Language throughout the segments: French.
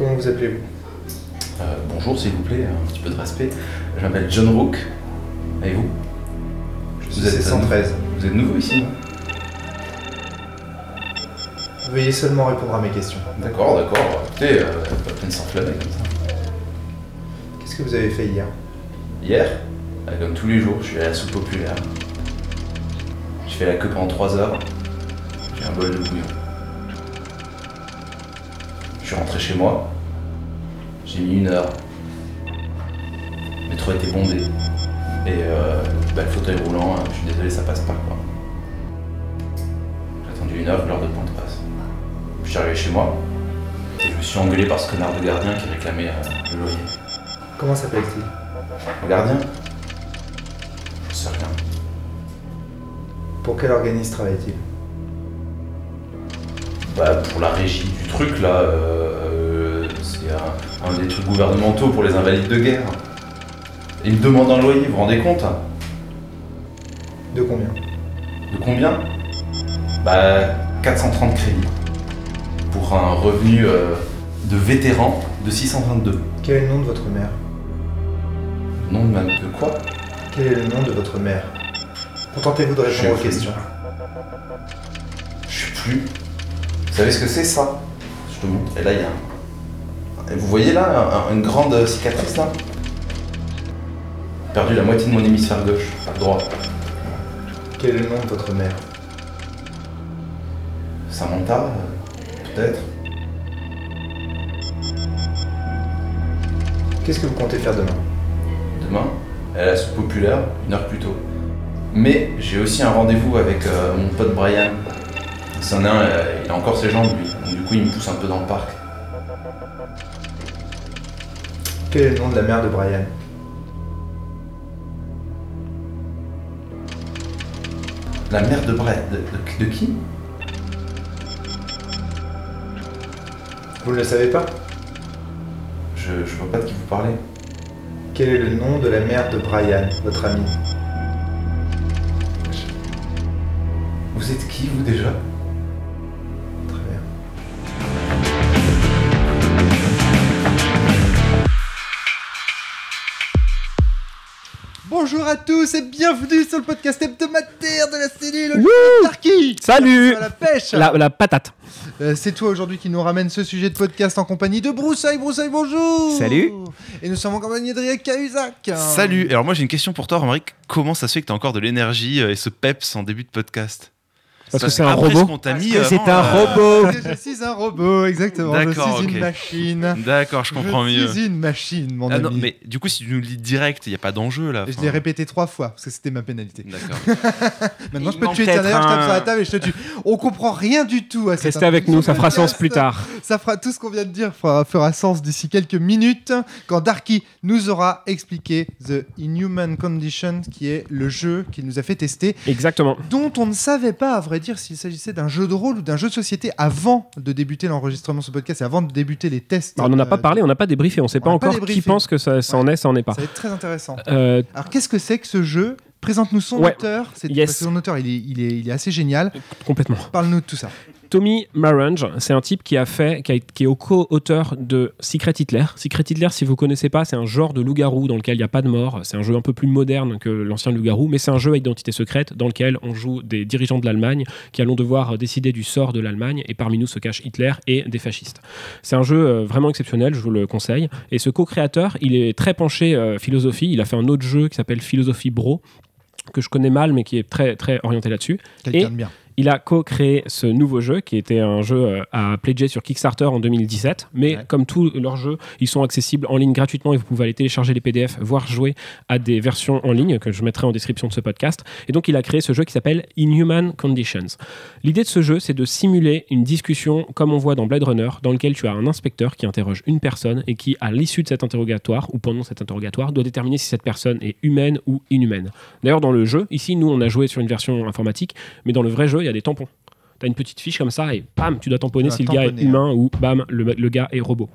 Comment vous appelez-vous? Euh, bonjour, s'il vous plaît, un petit peu de respect. Je m'appelle John Rook. Et vous? Je suis 113. Vous êtes nouveau ici, Veuillez seulement répondre à mes questions. D'accord, d'accord. Écoutez, euh, pas peine de s'enflammer comme ça. Qu'est-ce que vous avez fait hier? Hier, euh, comme tous les jours, je suis à la soupe populaire. J'ai fait la queue pendant 3 heures. J'ai un bol de bouillon. Je suis rentré chez moi. J'ai mis une heure. Le métro était bondé. Et euh, bah, le fauteuil roulant, euh, je suis désolé, ça passe pas quoi. J'ai attendu une heure que l'heure de pointe passe. Je suis arrivé chez moi. Et je me suis engueulé par ce connard de gardien qui réclamait euh, le loyer. Comment s'appelle-t-il? Le gardien? Je sais rien. Pour quel organisme travaille-t-il? Bah, pour la régie du truc là, euh, des trucs gouvernementaux pour les invalides de guerre. Et il me demande un loyer, vous vous rendez compte? De combien? De combien? Bah, 430 crédits. Pour un revenu euh, de vétéran de 622. Quel est le nom de votre mère? Nom de ma... De quoi? Quel est le nom de votre mère? Contentez-vous de suis répondre aux questions. Je sais plus. Vous savez ce que c'est ça? Je te montre. Et là, il y a un... Et vous voyez là, un- une grande cicatrice là? J'ai perdu la moitié de mon hémisphère gauche, droit. Quel est le nom de votre mère? Samantha, euh, peut-être Qu'est-ce que vous comptez faire demain? Demain, à la soupe populaire, une heure plus tôt. Mais j'ai aussi un rendez-vous avec euh, mon pote Brian. C'en est un, euh, il a encore ses jambes lui. Donc, du coup, il me pousse un peu dans le parc. Quel est le nom de la mère de Brian La mère de Brian. De, qui? Vous ne le savez pas? Je, je vois pas de qui vous parlez. Quel est le nom de la mère de Brian, votre ami Vous êtes qui vous déjà? Bonjour à tous et bienvenue sur le podcast hebdomadaire de la cellule Tarky Salut à la pêche la, la patate. Euh, C'est toi aujourd'hui qui nous ramène ce sujet de podcast en compagnie de Broussaille. Broussaille, bonjour Salut. Et nous sommes en compagnie de Cahuzac Salut Alors moi j'ai une question pour toi Romaric, comment ça se fait que t'as encore de l'énergie euh, et ce peps en début de podcast? Parce que c'est un robot. que c'est un euh, robot. Je suis un robot, exactement. Je D'accord, suis une machine. D'accord, je comprends je mieux. suis une machine, mon Ah ami. non, mais du coup si tu nous le dis direct, il n'y a pas d'enjeu là. Je l'ai répété trois fois parce que c'était ma pénalité. D'accord. Maintenant, Il je peux te tuer. D'ailleurs, je tape sur la table et je te tue. On comprend rien du tout à cette Restez avec nous, ça fera sens plus tard. Ça fera tout ce qu'on vient de dire fera, fera sens d'ici quelques minutes quand Darky nous aura expliqué The Inhuman Condition, qui est le jeu qu'il nous a fait tester, Exactement. dont on ne savait pas, à vrai dire, s'il s'agissait d'un jeu de rôle ou d'un jeu de société avant de débuter l'enregistrement de ce podcast et avant de débuter les tests. Alors, on n'en a pas euh, parlé, on n'a pas débriefé, on sait on pas pas encore qui pense que ça, ça en est, ça en est pas. Ça va être très intéressant. Euh, Alors, qu'est-ce que c'est que ce jeu? Présente-nous son Ouais. auteur. C'est Yes. son auteur, il est, il est, il est assez génial. complètement. Parle-nous de tout ça. Tommy Marange, c'est un type qui a fait, qui, a- qui est au co-auteur de Secret Hitler. Secret Hitler, si vous connaissez pas, c'est un genre de loup-garou dans lequel il n'y a pas de mort. C'est un jeu un peu plus moderne que l'ancien loup-garou, mais c'est un jeu à identité secrète dans lequel on joue des dirigeants de l'Allemagne qui allons devoir décider du sort de l'Allemagne et parmi nous se cache Hitler et des fascistes. C'est un jeu euh, vraiment exceptionnel, je vous le conseille. Et ce co-créateur, il est très penché euh, philosophie. Il a fait un autre jeu qui s'appelle Philosophie Bro que je connais mal mais qui est très très orienté là-dessus. Quelqu'un de bien. Il a co-créé ce nouveau jeu qui était un jeu euh, à pledger sur Kickstarter en 2017. Mais Ouais. comme tous leurs jeux, ils sont accessibles en ligne gratuitement et vous pouvez aller télécharger les PDF, voire jouer à des versions en ligne que je mettrai en description de ce podcast. Et donc il a créé ce jeu qui s'appelle Inhuman Conditions. L'idée de ce jeu, c'est de simuler une discussion comme on voit dans Blade Runner, dans lequel tu as un inspecteur qui interroge une personne et qui, à l'issue de cet interrogatoire ou pendant cet interrogatoire, doit déterminer si cette personne est humaine ou inhumaine. D'ailleurs, dans le jeu, ici, nous, on a joué sur une version informatique, mais dans le vrai jeu, il y a des tampons. T'as une petite fiche comme ça et bam, tu dois tamponner si le gars est humain ou bam, le, le gars est robot.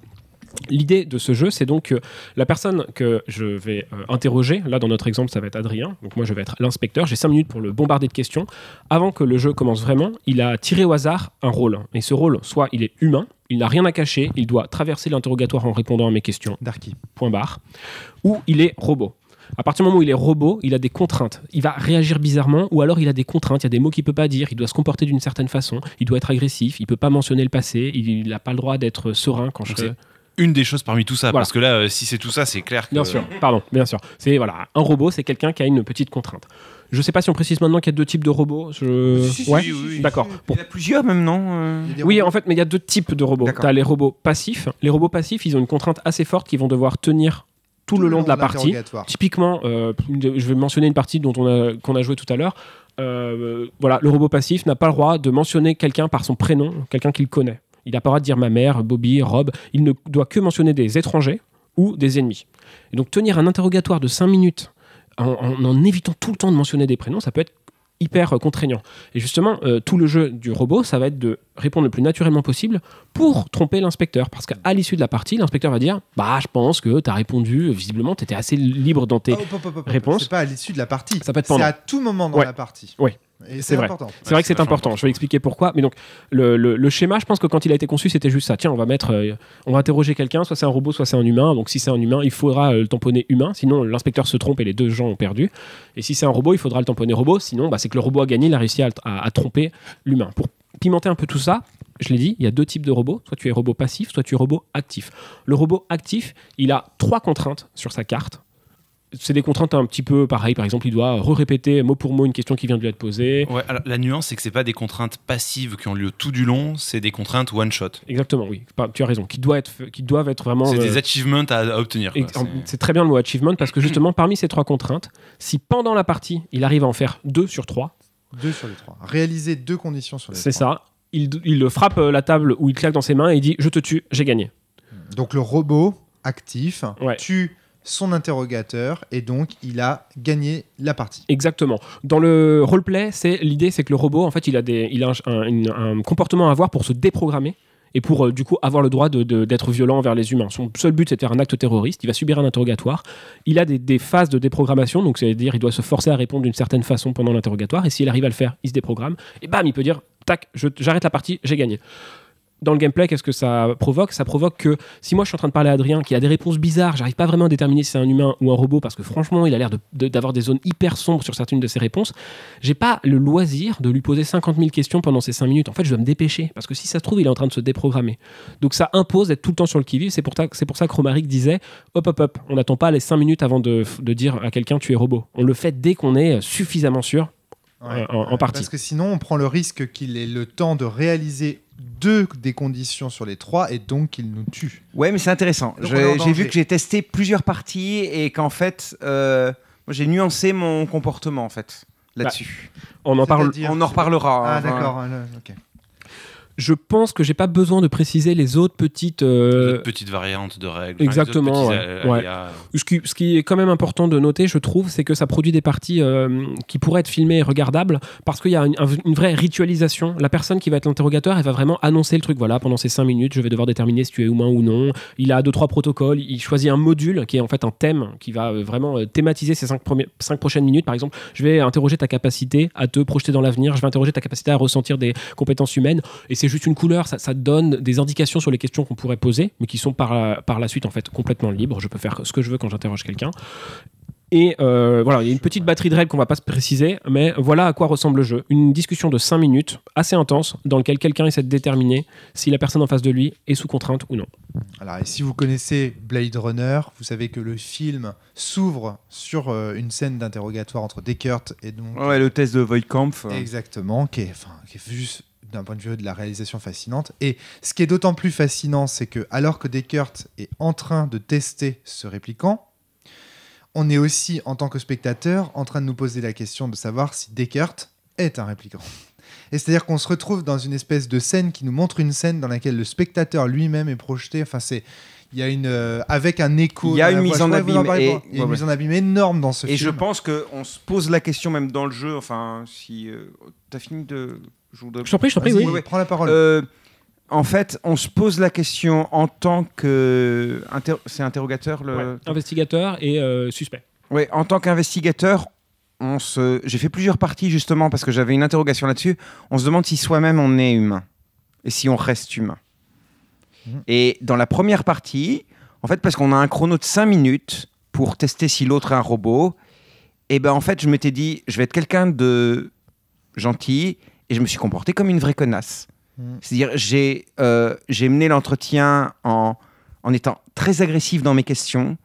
L'idée de ce jeu, c'est donc que la personne que je vais euh, interroger, là dans notre exemple, ça va être Adrien, donc moi je vais être l'inspecteur, j'ai 5 minutes pour le bombarder de questions. Avant que le jeu commence vraiment, il a tiré au hasard un rôle. Et ce rôle, soit il est humain, il n'a rien à cacher, il doit traverser l'interrogatoire en répondant à mes questions, Darky. point barre, ou il est robot. À partir du moment où il est robot, il a des contraintes. Il va réagir bizarrement ou alors il a des contraintes. Il y a des mots qu'il peut pas dire. Il doit se comporter d'une certaine façon. Il doit être agressif. Il peut pas mentionner le passé. Il n'a pas le droit d'être serein quand je Donc Une des choses parmi tout ça, Voilà. parce que là, euh, si c'est tout ça, c'est clair que. Bien sûr, pardon, bien sûr. C'est voilà, un robot, c'est quelqu'un qui a une petite contrainte. Je sais pas si on précise maintenant qu'il y a deux types de robots. Je... Si, si, ouais, si, si, si. d'accord. Il y en a plusieurs même, non euh Oui, robots- en fait, mais il y a deux types de robots. Tu as les robots passifs. Les robots passifs, ils ont une contrainte assez forte qu'ils vont devoir tenir tout, le long de la partie. Typiquement, euh, je vais mentionner une partie dont on a, qu'on a joué tout à l'heure. Euh, voilà, le robot passif n'a pas le droit de mentionner quelqu'un par son prénom, quelqu'un qu'il connaît. Il n'a pas le droit de dire ma mère, Bobby, Rob. Il ne doit que mentionner des étrangers ou des ennemis. Et donc tenir un interrogatoire de 5 minutes en, en- en évitant tout le temps de mentionner des prénoms, ça peut être hyper euh, contraignant. Et justement, euh, tout le jeu du robot, ça va être de répondre le plus naturellement possible pour tromper l'inspecteur. Parce qu'à l'issue de la partie, l'inspecteur va dire Bah, je pense que tu as répondu, visiblement, tu étais assez libre dans tes. Hop. réponses. C'est pas à l'issue de la partie. Ça peut être C'est à tout moment dans Ouais. la partie. Ouais. C'est vrai. C'est vrai que c'est important. Je vais expliquer pourquoi. Mais donc, le, le- le schéma, je pense que quand il a été conçu, c'était juste ça. Tiens, on va mettre, euh, on va interroger quelqu'un. Soit c'est un robot, soit c'est un humain. Donc, si c'est un humain, il faudra euh, le tamponner humain. Sinon, l'inspecteur se trompe et les deux gens ont perdu. Et si c'est un robot, il faudra le tamponner robot. Sinon, bah, c'est que le robot a gagné, il a réussi à, à- à tromper l'humain. Pour pimenter un peu tout ça. Je l'ai dit, il y a deux types de robots. Soit tu es robot passif, soit tu es robot actif. Le robot actif, il a trois contraintes sur sa carte. C'est des contraintes un petit peu pareilles. Par exemple, il doit re-répéter mot pour mot une question qui vient de lui être posée. Ouais, alors, la nuance, c'est que c'est pas des contraintes passives qui ont lieu tout du long, c'est des contraintes one shot. Exactement, oui. Tu as raison. Qui, doit être, qui doivent être vraiment. C'est euh, des achievements à, à obtenir. C'est- c'est très bien le mot achievement parce que justement, parmi ces trois contraintes, si pendant la partie, il arrive à en faire deux sur trois, Deux sur les trois. Réaliser deux conditions sur les c'est trois. ça. Il, il frappe euh, la table ou il claque dans ses mains et il dit Je te tue, j'ai gagné. Donc le robot actif Ouais. tue son interrogateur et donc il a gagné la partie. Exactement. Dans le roleplay, c'est l'idée, c'est que le robot, en fait, il a, des, il a un, comportement à avoir pour se déprogrammer et pour euh, du coup avoir le droit de- de- d'être violent envers les humains. Son seul but, c'est de faire un acte terroriste. Il va subir un interrogatoire. Il a des, des phases de déprogrammation, donc c'est-à-dire il doit se forcer à répondre d'une certaine façon pendant l'interrogatoire. Et s'il arrive à le faire, il se déprogramme. Et bam, il peut dire tac, j'arrête la partie, j'ai gagné. Dans le gameplay, qu'est-ce que ça provoque? Ça provoque que si moi je suis en train de parler à Adrien, qui a des réponses bizarres, j'arrive pas vraiment à déterminer si c'est un humain ou un robot, parce que franchement, il a l'air de- de- d'avoir des zones hyper sombres sur certaines de ses réponses, j'ai pas le loisir de lui poser 50 000 questions pendant ces 5 minutes. En fait, je dois me dépêcher, parce que si ça se trouve, il est en train de se déprogrammer. Donc ça impose d'être tout le temps sur le qui-vive. C'est pour, ça- c'est pour ça que Romaric disait hop, hop, hop, on n'attend pas les 5 minutes avant de, de dire à quelqu'un tu es robot. On le fait dès qu'on est suffisamment sûr. Ouais. En- en partie. Parce que sinon, on prend le risque qu'il ait le temps de réaliser deux des conditions sur les trois et donc qu'il nous tue. Ouais, mais c'est intéressant. J'ai vu que j'ai testé plusieurs parties et qu'en fait, euh, j'ai nuancé mon comportement en fait là-dessus. On en parle. C'est-à-dire- On en reparlera. Ah, hein, d'accord. ah, là, ok. Je pense que j'ai pas besoin de préciser les autres petites. euh, petites variantes de règles. exactement, Enfin, ouais. aléas. Ce qui, ce qui est quand même important de noter, je trouve, c'est que ça produit des parties euh, qui pourraient être filmées et regardables parce qu'il y a une, un- une vraie ritualisation. La personne qui va être l'interrogateur, elle va vraiment annoncer le truc. Voilà, pendant ces 5 minutes, je vais devoir déterminer si tu es humain ou non. Il a deux trois protocoles. Il choisit un module qui est en fait un thème qui va euh, vraiment euh, thématiser ces 5 cinq prochaines minutes. Par exemple, je vais interroger ta capacité à te projeter dans l'avenir. Je vais interroger ta capacité à ressentir des compétences humaines. Et c'est juste une couleur. Ça, ça donne des indications sur les questions qu'on pourrait poser, mais qui sont par la, par la suite en fait complètement libres. Je peux faire ce que je veux quand j'interroge quelqu'un. Et euh, voilà, il y a une petite batterie de règles qu'on va pas se préciser, mais voilà à quoi ressemble le jeu. Une discussion de 5 minutes, assez intense, dans laquelle quelqu'un essaie de déterminer si la personne en face de lui est sous contrainte ou non. Alors, et si vous connaissez Blade Runner, vous savez que le film s'ouvre sur euh, une scène d'interrogatoire entre Descartes et donc Ouais, le test de Voigtkampf. euh, Exactement, qui est, enfin, qui est juste d'un point de vue de la réalisation fascinante. Et ce qui est d'autant plus fascinant, c'est que alors que Descartes est en train de tester ce répliquant, on est aussi, en tant que spectateur, en train de nous poser la question de savoir si Descartes est un répliquant. Et c'est-à-dire qu'on se retrouve dans une espèce de scène qui nous montre une scène dans laquelle le spectateur lui-même est projeté. Enfin, c'est il y a une euh, avec un écho. Il y a une mise en Je abîme et- pour- Il y a ouais, une ouais. mise en abîme énorme dans ce Et je film. pense qu'on se pose la question même dans le jeu. Enfin, si euh, t'as fini de. Je voudrais- Je t'en prie, je t'en prie, oui. prends la parole. Euh, en fait, on se pose la question en tant que. inter- C'est interrogateur le. Ouais. Investigateur et euh, suspect. Ouais, en tant qu'investigateur, on se... j'ai fait plusieurs parties justement parce que j'avais une interrogation là-dessus. On se demande si soi-même on est humain et si on reste humain. Mhm. Et dans la première partie, en fait, parce qu'on a un chrono de 5 minutes pour tester si l'autre est un robot, et ben en fait, je m'étais dit, je vais être quelqu'un de gentil et je me suis comporté comme une vraie connasse. Mhm. C'est-à-dire, j'ai euh, j'ai mené l'entretien en, en étant très agressif dans mes questions,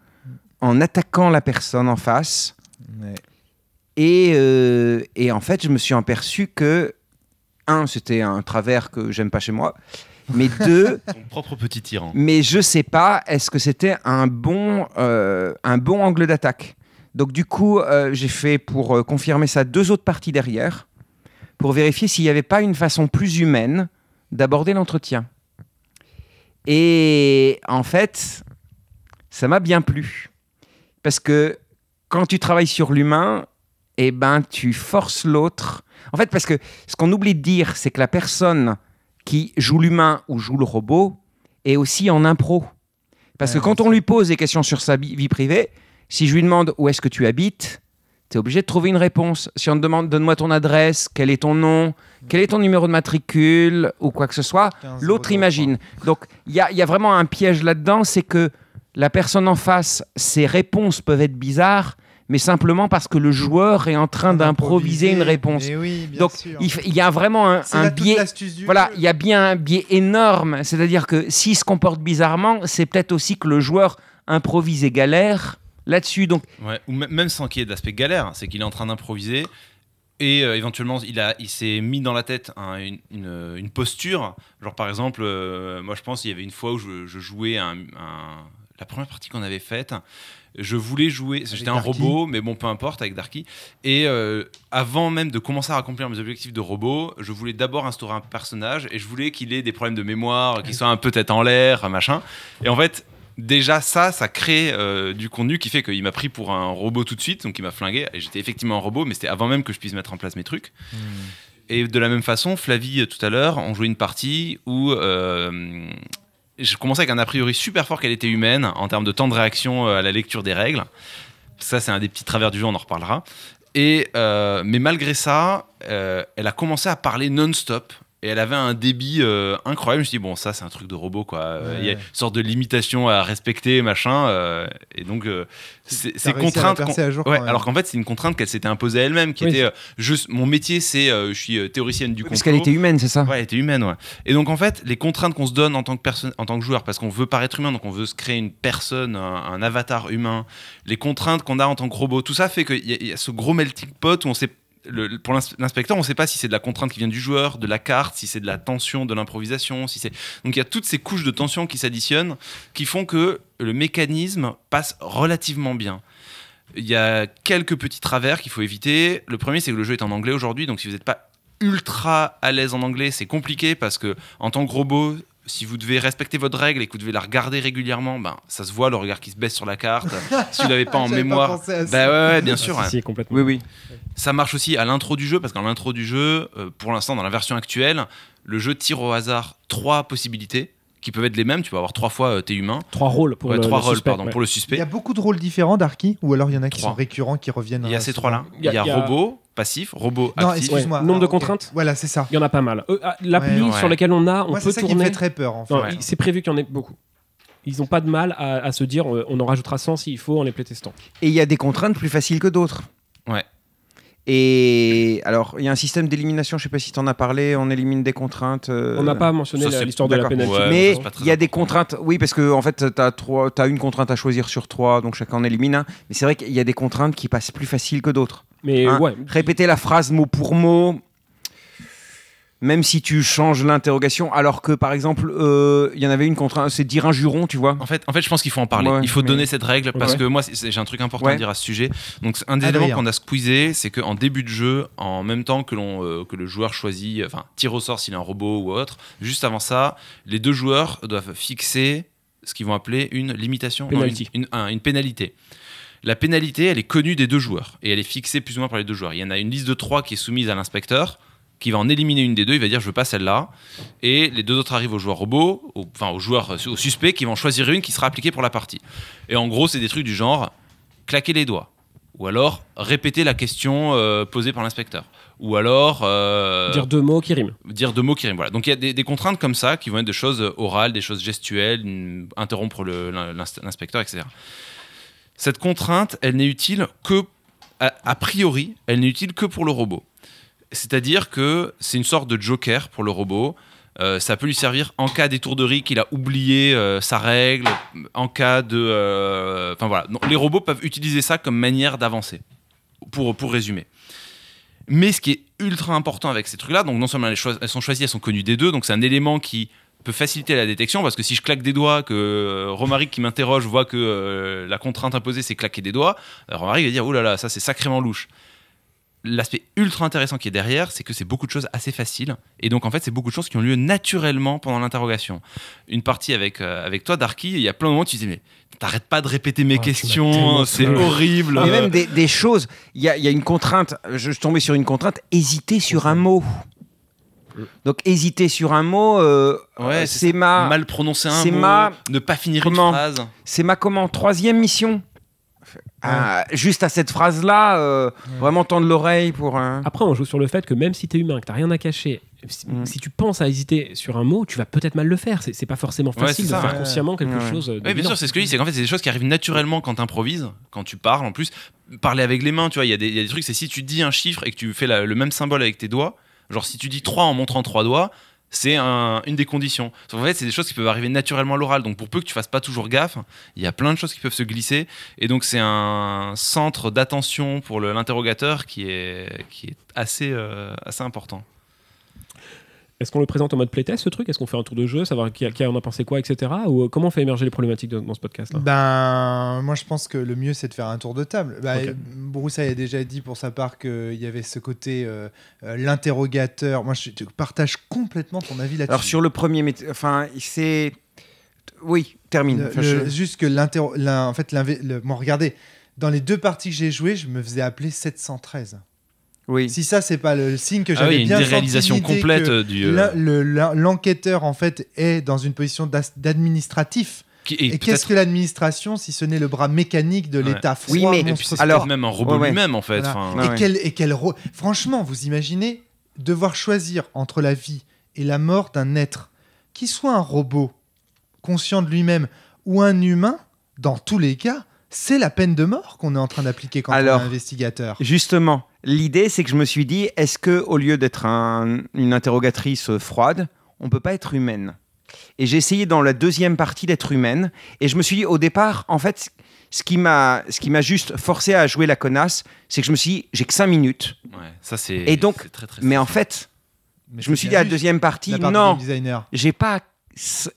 en attaquant la personne en face. Ouais. Et, euh, et en fait, je me suis aperçu que, un, c'était un travers que j'aime pas chez moi, mais deux, Ton propre petit tyran. mais je sais pas, est-ce que c'était un bon, euh, un bon angle d'attaque Donc du coup, euh, j'ai fait pour euh, confirmer ça deux autres parties derrière, pour vérifier s'il n'y avait pas une façon plus humaine d'aborder l'entretien. Et en fait, ça m'a bien plu. Parce que quand tu travailles sur l'humain, eh ben, tu forces l'autre. En fait, parce que ce qu'on oublie de dire, c'est que la personne qui joue l'humain ou joue le robot est aussi en impro. Parce que quand on lui pose des questions sur sa vie privée, si je lui demande où est-ce que tu habites, tu es obligé de trouver une réponse. Si on te demande donne-moi ton adresse, quel est ton nom, quel est ton numéro de matricule ou quoi que ce soit, 15 l'autre imagine. Donc il y a, il y a vraiment un piège là-dedans, c'est que la personne en face, ses réponses peuvent être bizarres, mais simplement parce que le joueur est en train d'improviser une réponse. Oui, bien Donc sûr. il, y a vraiment un, biais. Voilà, il y a bien un biais énorme. C'est-à-dire que s'il se comporte bizarrement, c'est peut-être aussi que le joueur improvise et galère là-dessus. Donc Ouais, ou même- sans qu'il y ait d'aspect galère, c'est qu'il est en train d'improviser et euh, éventuellement il, a, il s'est mis dans la tête un- une, une- une posture. Genre par exemple, euh, moi je pense il y avait une fois où je, je jouais un, un- la première partie qu'on avait faite. Je voulais jouer, j'étais un robot, mais bon, peu importe, avec Darky. Et euh, avant même de commencer à accomplir mes objectifs de robot, je voulais d'abord instaurer un personnage et je voulais qu'il ait des problèmes de mémoire, qu'il soit un peu tête en l'air, machin. Et en fait, déjà ça, ça crée euh, du contenu qui fait qu'il m'a pris pour un robot tout de suite, donc il m'a flingué. Et j'étais effectivement un robot, mais c'était avant même que je puisse mettre en place mes trucs. Hmm. Et de la même façon, Flavie, euh, tout à l'heure, on jouait une partie où euh, je commençais avec un a priori super fort qu'elle était humaine en termes de temps de réaction à la lecture des règles. Ça, c'est un des petits travers du jeu, on en reparlera. Et, euh, mais malgré ça, elle a commencé à parler non-stop. Et elle avait un débit euh, incroyable. Je me suis dit, bon, ça, c'est un truc de robot, quoi. Euh, Il y a une sorte de limitation à respecter, machin. euh, et donc, euh, c'est ces contraintes. Ouais, alors qu'en fait, c'est une contrainte qu'elle s'était imposée à elle-même, qui Oui. était euh, juste mon métier, c'est euh, je suis théoricienne du parce complot. qu'elle était humaine, c'est ça Ouais, elle était humaine, ouais. Et donc en fait, les contraintes qu'on se donne en tant que personne, en tant que joueur, parce qu'on veut paraître humain, donc on veut se créer une personne, un, un avatar humain, les contraintes qu'on a en tant que robot, tout ça fait qu'il y, y a ce gros melting pot où on sait. Pour l'ins- l'inspecteur, on ne sait pas si c'est de la contrainte qui vient du joueur, de la carte, si c'est de la tension, de l'improvisation, si. Donc il y a toutes ces couches de tension qui s'additionnent, qui font que le mécanisme passe relativement bien. Il y a quelques petits travers qu'il faut éviter. Le premier, c'est que le jeu est en anglais aujourd'hui, donc si vous n'êtes pas ultra à l'aise en anglais, c'est compliqué parce que en tant que robot, si vous devez respecter votre règle et que vous devez la regarder régulièrement, ben, ça se voit le regard qui se baisse sur la carte. si vous l'avez pas en mémoire, bah ouais, ouais, bien sûr. Ah, si, si, complètement. Oui, oui. Ça marche aussi à l'intro du jeu parce qu'en l'intro du jeu, euh, pour l'instant dans la version actuelle, le jeu tire au hasard trois possibilités qui peuvent être les mêmes. Tu peux avoir trois fois euh, t'es humain, Trois rôles pour Ouais, le, trois le rôles suspect, pardon ouais. pour le Il suspect. y a beaucoup de rôles différents d'Arky ou alors il y en a qui Trois. sont récurrents qui reviennent. Il y a ces trois-là. Il Il y y a- il y a- robot passif, robot Non, actif. excuse-moi. Nombre de ok. contraintes Voilà, c'est ça. Il y en a pas mal. Euh, ah, L'appli Ouais, ouais. sur laquelle on a, on Moi, peut c'est ça qui me tourner. fait très peur en fait. Ouais. c'est prévu qu'il y en ait beaucoup. Ils n'ont pas de mal à, à se dire euh, on en rajoutera 100 s'il faut en les playtestant. Et il y a des contraintes plus faciles que d'autres. Ouais. Et alors, il y a un système d'élimination, je sais pas si tu en as parlé, on élimine des contraintes. euh, On n'a pas mentionné l'histoire de la pénalité. Ouais, mais il y a des contraintes, oui, parce que en fait, tu as, une contrainte à choisir sur trois, donc chacun en élimine un. Mais c'est vrai qu'il y a des contraintes qui passent plus facile que d'autres. Mais Hein, ouais, Répéter la phrase mot pour mot, même si tu changes l'interrogation, alors que par exemple, euh, il y en avait une contrainte, c'est dire un juron, tu vois. En fait, en fait, je pense qu'il faut en parler. Ouais, il faut mais- donner cette règle parce Ouais. que moi, j'ai un truc important Ouais. à dire à ce sujet. Donc, un des Adrien. éléments qu'on a squeezé, c'est qu'en début de jeu, en même temps que, l'on, euh, que le joueur choisit, enfin, tire au sort s'il est un robot ou autre, juste avant ça, les deux joueurs doivent fixer ce qu'ils vont appeler une limitation, non, une, une- un- une pénalité. La pénalité, elle est connue des deux joueurs et elle est fixée plus ou moins par les deux joueurs. Il y en a une liste de trois qui est soumise à l'inspecteur qui va en éliminer une des deux. Il va dire je veux pas celle-là. Et les deux autres arrivent au joueur robot, au- enfin au joueur, au suspect, qui vont choisir une qui sera appliquée pour la partie. Et en gros, c'est des trucs du genre claquer les doigts. Ou alors répéter la question euh, posée par l'inspecteur. Ou alors euh, Dire deux mots qui riment. dire deux mots qui riment. Voilà. Donc il y a des, des contraintes comme ça qui vont être des choses orales, des choses gestuelles, une- interrompre l'inspecteur, etc. Cette contrainte, elle n'est utile que, a, a priori, elle n'est utile que pour le robot. C'est-à-dire que c'est une sorte de joker pour le robot. Euh, ça peut lui servir en cas d'étourderie qu'il a oublié euh, sa règle, en cas de... euh, Enfin voilà, les robots peuvent utiliser ça comme manière d'avancer, pour, pour résumer. Mais ce qui est ultra important avec ces trucs-là, donc non seulement elles, sont choisies, elles sont connues des deux, donc c'est un élément qui peut faciliter la détection, parce que si je claque des doigts, que Romaric qui m'interroge voit que la contrainte imposée c'est claquer des doigts, Romaric va dire oh là là, ça c'est sacrément louche. L'aspect ultra intéressant qui est derrière, c'est que c'est beaucoup de choses assez faciles, et donc en fait c'est beaucoup de choses qui ont lieu naturellement pendant l'interrogation. Une partie avec, euh, avec toi, Darky, il y a plein de moments où tu dis mais t'arrêtes pas de répéter mes Ah, questions, c'est horrible. Mais même des, des choses, il y a, il y a une contrainte, je suis tombé sur une contrainte, hésiter sur un mot. Donc hésiter sur un mot, euh, Ouais, euh, c'est c'est ma, mal prononcer un c'est mot, ma- ne pas finir comment une phrase. c'est ma comment troisième mission. Ah, juste à cette phrase-là, euh, vraiment tendre l'oreille pour un. Après, on joue sur le fait que même si t'es humain, que t'as rien à cacher, si, Mm. si tu penses à hésiter sur un mot, tu vas peut-être mal le faire. C'est pas forcément Ouais, facile de faire ouais. consciemment quelque Ouais. chose. de Oui, bien sûr, c'est ce que je dis, c'est qu'en fait, c'est des choses qui arrivent naturellement quand tu improvises, quand tu parles en plus. Parler avec les mains, tu vois, il y, a des- il y a des trucs, c'est si tu dis un chiffre et que tu fais la- le même symbole avec tes doigts, genre si tu dis 3 en montrant trois doigts, c'est un- une des conditions. En fait, c'est des choses qui peuvent arriver naturellement à l'oral, donc pour peu que tu fasses pas toujours gaffe, il y a plein de choses qui peuvent se glisser, et donc c'est un centre d'attention pour l'interrogateur qui est, euh, assez important. Est-ce qu'on le présente en mode playtest ce truc? Est-ce qu'on fait un tour de jeu, savoir qui, qui en a pensé quoi, etc. Ou euh, comment on fait émerger les problématiques de- dans ce podcast Ben, moi je pense que le mieux c'est de faire un tour de table. Ok. Broussa a déjà dit pour sa part qu'il y avait ce côté euh, euh, l'interrogateur. Moi je partage complètement ton avis là-dessus. Alors sur le premier, enfin c'est, oui, termine. Le- Enfin, le- je- Juste que l'interro- l'in- en fait, l'invé- le- bon, regardez, dans les deux parties que j'ai jouées, je me faisais appeler 713. Oui. Si ça, c'est pas le signe que Ah j'avais oui, il y a bien une l'idée complète du. euh, le- L'enquêteur, en fait, est dans une position d'administratif. Et, et qu'est-ce que l'administration si ce n'est le bras mécanique de Ouais. l'État froid, Oui, mais- Alors- même un robot Ouais, ouais. lui-même en fait. Voilà. enfin, Et, ouais. quel, et quel rôle Franchement, vous imaginez devoir choisir entre la vie et la mort d'un être, qui soit un robot conscient de lui-même ou un humain, dans tous les cas, c'est la peine de mort qu'on est en train d'appliquer quand Alors, on est investigateur. Justement, l'idée, c'est que je me suis dit, est-ce que au lieu d'être un- une interrogatrice froide, on peut pas être humaine? Et j'ai essayé dans la deuxième partie d'être humaine, et je me suis dit, au départ, en fait, ce qui m'a, ce qui m'a juste forcé à jouer la connasse, c'est que je me suis dit, j'ai que 5 minutes, ouais, ça c'est. Et donc, c'est très, très mais en fait, Mais je me suis dit à la deuxième de partie, la part du non, j'ai pas,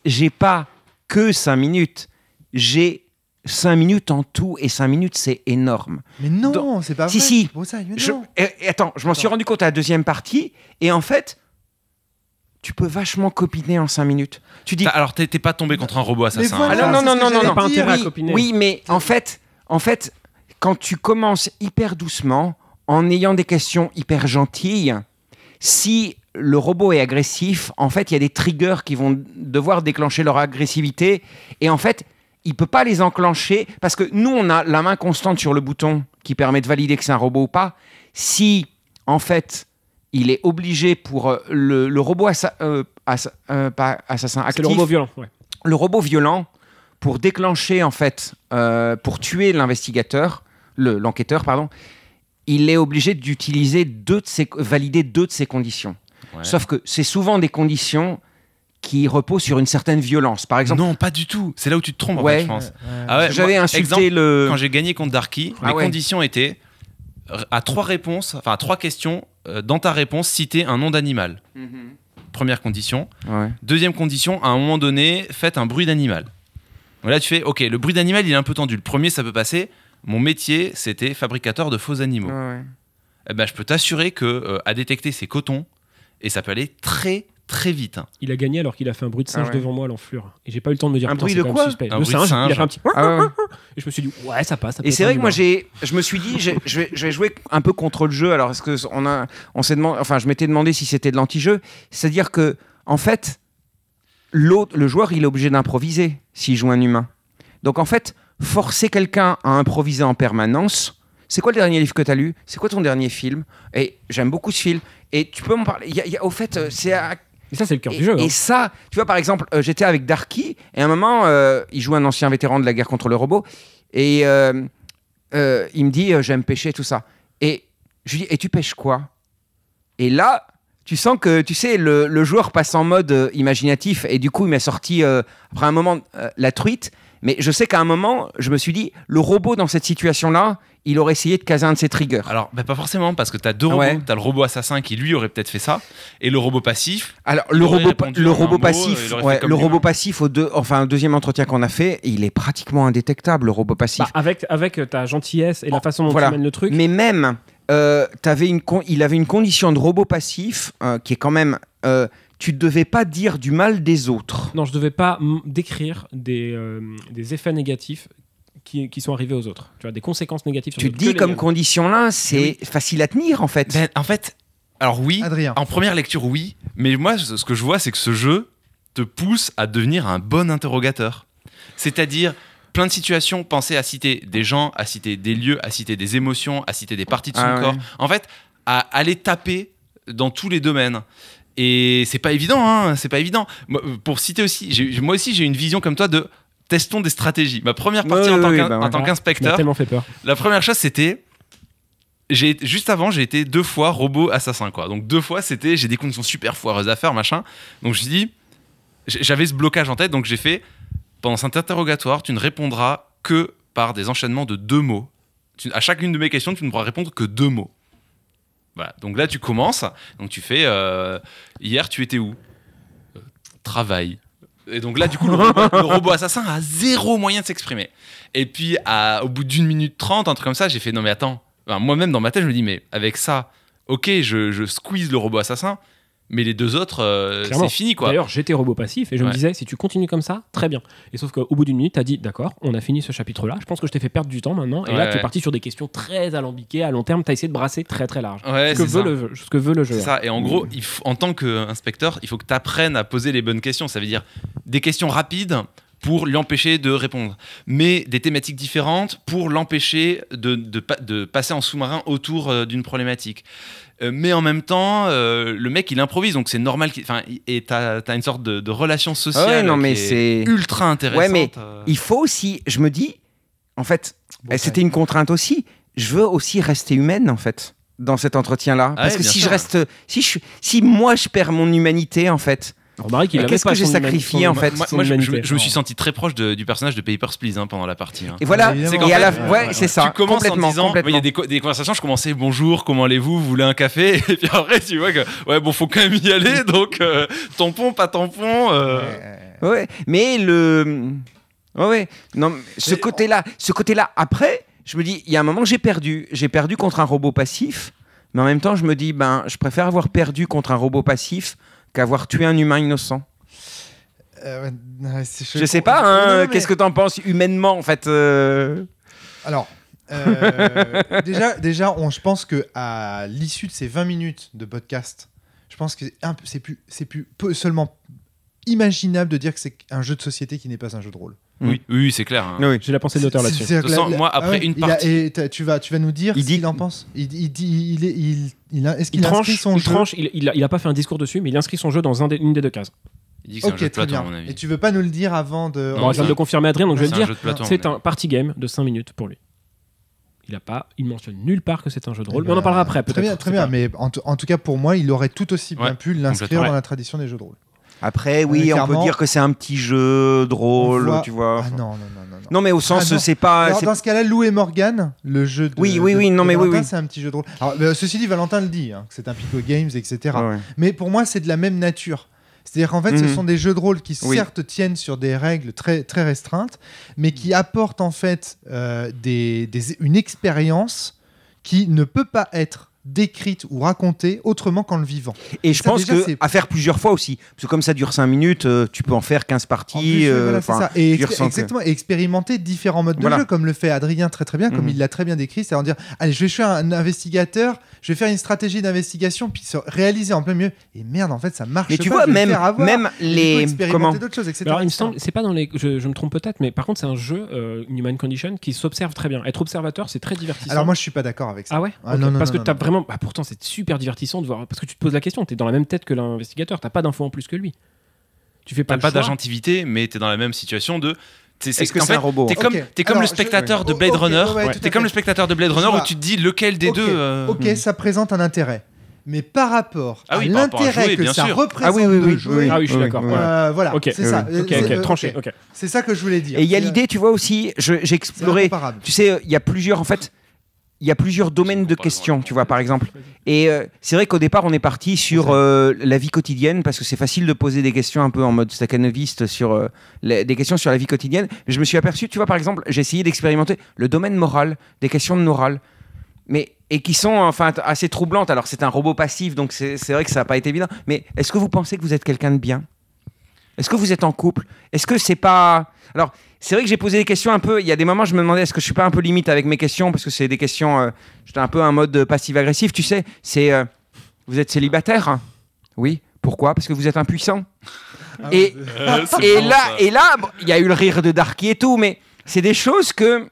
j'ai pas que 5 minutes, j'ai 5 minutes en tout, et 5 minutes, c'est énorme. Mais non, c'est pas Si, vrai. si. Mais Je- non. et- et attends, je m'en suis rendu compte à la deuxième partie, et en fait, tu peux vachement copiner en 5 minutes. Tu dis, T'as- Alors t'es t'es pas tombé contre un robot assassin. voilà. Ah non, c'est non, non, non, j'allais non, pas intérêt à oui, copiner. oui, mais en fait, en fait, quand tu commences hyper doucement, en ayant des questions hyper gentilles, si le robot est agressif, en fait, il y a des triggers qui vont devoir déclencher leur agressivité, et en fait, il peut pas les enclencher parce que nous, on a la main constante sur le bouton qui permet de valider que c'est un robot ou pas. Si, en fait, il est obligé pour euh, le, le robot assa- euh, assa- euh, pas assassin C'est actif, le robot violent. ouais. le robot violent pour déclencher en fait, euh, pour tuer l'investigateur, le- l'enquêteur pardon, il est obligé d'utiliser deux de ses, valider deux de ses conditions. Ouais. Sauf que c'est souvent des conditions qui reposent sur une certaine violence. Par exemple, non, pas du tout. C'est là où tu te trompes, en fait, je pense. Ouais. Ah ouais, j'avais moi, insulté exemple, le. Quand j'ai gagné contre Darky, Ah les ouais. conditions étaient à trois réponses, enfin à trois questions, euh, dans ta réponse, citer un nom d'animal. Mhm. Première condition. Ouais. Deuxième condition, à un moment donné, faites un bruit d'animal. Donc là, tu fais, ok, le bruit d'animal, il est un peu tendu. Le premier, ça peut passer. Mon métier, c'était fabricateur de faux animaux. Ouais, ouais. Eh ben, je peux t'assurer que euh, à détecter, c'est coton. Et ça peut aller très, très vite. hein. Il a gagné alors qu'il a fait un bruit de singe Ah ouais. devant moi à l'enflure. Et j'ai pas eu le temps de me dire Un bruit de quand quoi suspect. Un Le bruit de singe, il a fait un petit. Ah ouais. Et je me suis dit, ouais, ça passe. ça Et c'est vrai que moi, j'ai, je me suis dit, j'ai- je vais, je vais jouer un peu contre le jeu. Alors, est-ce que on a, on s'est demandé, enfin, je m'étais demandé si c'était de l'anti-jeu. C'est-à-dire que, en fait, l'autre, le joueur, il est obligé d'improviser s'il joue un humain. Donc, en fait, forcer quelqu'un à improviser en permanence. C'est quoi le dernier livre que tu as lu? C'est quoi ton dernier film? Et j'aime beaucoup ce film. Et tu peux m'en parler? Il y a- il y a- au fait, euh, c'est à Et ça, c'est le cœur et, du jeu. et hein. ça, tu vois, par exemple, euh, j'étais avec Darky, et à un moment, euh, il joue un ancien vétéran de la guerre contre le robot, et euh, il me dit, j'aime pêcher, tout ça. Et je lui dis, et tu pêches quoi? Et là, tu sens que, tu sais, le, le joueur passe en mode imaginatif, et du coup, il m'a sorti, après un moment, la truite, mais je sais qu'à un moment, je me suis dit, le robot dans cette situation-là, il aurait essayé de caser un de ses triggers. Alors, bah, pas forcément, parce que tu as deux robots. Ouais. Tu as le robot assassin qui, lui, aurait peut-être fait ça, et le robot passif. Alors le robot, le passif, ouais, le robot passif au deux, enfin au deuxième entretien qu'on a fait, il est pratiquement indétectable le robot passif. Bah, avec, avec ta gentillesse et la Oh, façon dont voilà. tu mènes le truc. Mais même, euh, t'avais une con- il avait une condition de robot passif euh, qui est quand même, euh, tu ne devais pas dire du mal des autres. Non, je devais pas décrire des, euh, des effets négatifs qui, qui sont arrivés aux autres. Tu vois, des conséquences négatives. sur Tu les te autres, dis comme condition là, c'est facile à tenir en fait. Ben, en fait, alors oui, Adrien. en première lecture, oui, mais moi, ce que je vois, c'est que ce jeu te pousse à devenir un bon interrogateur. C'est-à-dire, plein de situations, penser à citer des gens, à citer des lieux, à citer des émotions, à citer des parties de son Ah ouais. corps. En fait, à aller taper dans tous les domaines. Et c'est pas évident, hein, c'est pas évident. Moi, pour citer aussi, moi aussi, j'ai une vision comme toi de testons des stratégies. Ma première partie Ouais, en tant ouais, bah en tant qu'inspecteur, tellement fait peur. la première chose, c'était. J'ai, juste avant, j'ai été deux fois robot assassin, quoi. Donc deux fois, c'était. J'ai des conditions super foireuses à faire, machin. Donc je me suis dit. j'ai- J'avais ce blocage en tête, donc j'ai fait. Pendant cet interrogatoire, tu ne répondras que par des enchaînements de deux mots. Tu- à chacune de mes questions, tu ne pourras répondre que deux mots. Voilà. Donc là, tu commences. Donc tu fais. euh, hier, tu étais où? Euh, Travail. Et donc là, du coup, le robot, le robot assassin a zéro moyen de s'exprimer. Et puis, à- au bout d'une minute trente, un truc comme ça, j'ai fait non, mais attends. Enfin, Moi-même, dans ma tête, je me dis, mais avec ça, ok, je, je squeeze le robot assassin, mais les deux autres, euh, c'est fini, quoi. D'ailleurs, j'étais robot passif et je me disais, si tu continues comme ça, très bien. Et sauf qu'au bout d'une minute, tu as dit, d'accord, on a fini ce chapitre-là. Je pense que je t'ai fait perdre du temps maintenant. Et là, tu es ouais. parti sur des questions très alambiquées, à long terme. Tu as essayé de brasser très très large. Ce, que veut le, jeu- ce que veut le jeu. C'est ça. Et en gros, il faut- en tant qu'inspecteur, il faut que tu apprennes à poser les bonnes questions. Ça veut dire des questions rapides pour l'empêcher de répondre, mais des thématiques différentes pour l'empêcher de, de, pa- de passer en sous-marin autour euh, d'une problématique. Euh, mais en même temps, euh, le mec, il improvise, donc c'est normal. Enfin, et t'as as une sorte de, de relation sociale Ouais, non, qui est c'est- ultra intéressante. Ouais, mais euh. Il faut aussi, je me dis, en fait, Bon, c'était une contrainte aussi. Je veux aussi rester humaine en fait dans cet entretien-là, Ah parce ouais, que si sûr. je reste, si je, si moi je perds mon humanité en fait, Qu'il qu'est-ce que j'ai sacrifié, en fait Moi, je, je- humanité. je me suis senti très proche de- du personnage de Papers, Please hein, pendant la partie. hein. et voilà. C'est ça. tu commences complètement, en disant, il y a des, co- des conversations, je commençais bonjour, comment allez-vous, vous voulez un café? Et puis après, tu vois que, ouais, bon, faut quand même y aller, donc euh, tampon, pas tampon. euh, Ouais, mais le. Ouais, ouais. Non, ce côté-là, ce côté-là, après, je me dis, il y a un moment, j'ai perdu. J'ai perdu contre un robot passif, mais en même temps, je me dis, ben, je préfère avoir perdu contre un robot passif qu'avoir tué un humain innocent. Euh, ouais, Je sais pas, hein, mais- qu'est-ce que t'en penses humainement, en fait euh, Alors, euh, déjà, déjà on, je pense que à l'issue de ces 20 minutes de podcast, je pense que c'est plus, c'est plus peu- seulement imaginable de dire que c'est un jeu de société qui n'est pas un jeu de rôle. Oui, oui, c'est clair. hein. Oui. J'ai la pensée d'auteur C'est- là-dessus. De que toute façon, moi, après une il a- partie- et tu vas, tu vas nous dire Il ce dit- qu'il en pense. Il, il dit, il, est- il, il a- est-ce Il qu'il inscrit son il, jeu tranche il, il a, il a pas fait un discours dessus, mais il inscrit son jeu dans un des- une des deux cases. Il dit que c'est un Ok, jeu de très plateau, à bien. mon avis. Et tu veux pas nous le dire avant de. Non, je viens de le confirmer Adrien, donc je vais le dire. de C'est un party game de 5 minutes pour lui. Il a pas, il mentionne nulle part que c'est un jeu de rôle, Eh mais on en ben, parlera après. Très peut-être, bien, très bien. Mais en, tout cas, pour moi, il aurait tout aussi bien pu l'inscrire dans la tradition des jeux de rôle. Après, oui, Euh, on peut dire que c'est un petit jeu drôle, voit- tu vois. Ah non, non, non, non. non. Mais au sens, Ah c'est pas. Alors, dans ce cas-là, Lou et Morgan, le jeu de. Oui, oui, de- oui, non, de mais oui, Valentin, oui. c'est un petit jeu de rôle. Alors, euh, ceci dit, Valentin le dit, hein, que c'est un Pico Games, etc. Ouais. Mais pour moi, c'est de la même nature. C'est-à-dire qu'en fait, ce Mhm. sont des jeux de rôle qui Oui. certes tiennent sur des règles très, très restreintes, mais qui apportent en fait euh, des, des- une expérience qui ne peut pas être décrite ou racontée autrement qu'en le vivant. Et je Ça, pense déjà, que c'est- à faire plusieurs fois aussi. Parce que comme ça dure 5 minutes, euh, tu peux en faire 15 En parties. plus, euh, voilà, c'est enfin, ça. Et, que- exactement, et expérimenter différents modes de Voilà. jeu, comme le fait Adrien très très bien, comme Mhm. il l'a très bien décrit, c'est-à-dire dire allez, je vais faire un investigateur, je vais faire une stratégie d'investigation, puis se réaliser en plein milieu. Et merde, en fait, ça marche Mais tu pas, vois, même, avoir. même les. expérimenter Comment d'autres choses, etc. Alors, il me semble, c'est pas dans les. Je, je me trompe peut-être, mais par contre, c'est un jeu, euh, Human Condition, qui s'observe très bien. Être observateur, c'est très divertissant. Alors moi, je suis pas d'accord avec ça. Ah ouais? Ah non, non, Parce non, que non, t'as non. Vraiment. Bah, pourtant, c'est super divertissant de voir. Parce que tu te poses la question, t'es dans la même tête que l'investigateur, t'as pas d'infos en plus que lui. Tu fais pas T'as pas d'agentivité, mais t'es dans la même situation de. t'es- Est-ce que c'est fait, un robot T'es comme, Ok. t'es comme Alors, le je- spectateur de ouais. Blade Ok, Runner. ouais, ouais. T'es à comme le spectateur de Blade Je Runner où tu te dis lequel des Ok, deux. euh, Ok, ça présente un intérêt. Mais par rapport Ah à oui, à l'intérêt jouer, que ça sûr. représente Ah oui, oui, de oui, jouer, oui. Ah oui, je suis Oui, d'accord. euh, voilà, Ok, c'est ça. tranché. C'est ça que je voulais dire. Et il y a l'idée, tu vois aussi, je- j'ai c'est exploré. incomparable. Tu sais, il y a plusieurs, en fait, il y a plusieurs domaines de questions, tu vois, par exemple. Et euh, c'est vrai qu'au départ, on est parti sur euh, la vie quotidienne parce que c'est facile de poser des questions un peu en mode staccanoviste sur euh, les- des questions sur la vie quotidienne. Mais je me suis aperçu, tu vois, par exemple, j'ai essayé d'expérimenter le domaine moral, des questions de morale, mais et qui sont enfin assez troublantes. Alors c'est un robot passif, donc c'est c'est vrai que ça n'a pas été évident. Mais est-ce que vous pensez que vous êtes quelqu'un de bien? Est-ce que vous êtes en couple? Est-ce que c'est pas alors c'est vrai que j'ai posé des questions un peu. Il y a des moments, je me demandais est-ce que je suis pas un peu limite avec mes questions? Parce que c'est des questions. euh, J'étais un peu un mode passif-agressif, tu sais. C'est euh, vous êtes célibataire? Hein Oui. Pourquoi? Parce que vous êtes impuissant. Ah et Euh, bon, là, ça. et là, bon, il y a eu le rire de Darky et tout, mais c'est des choses que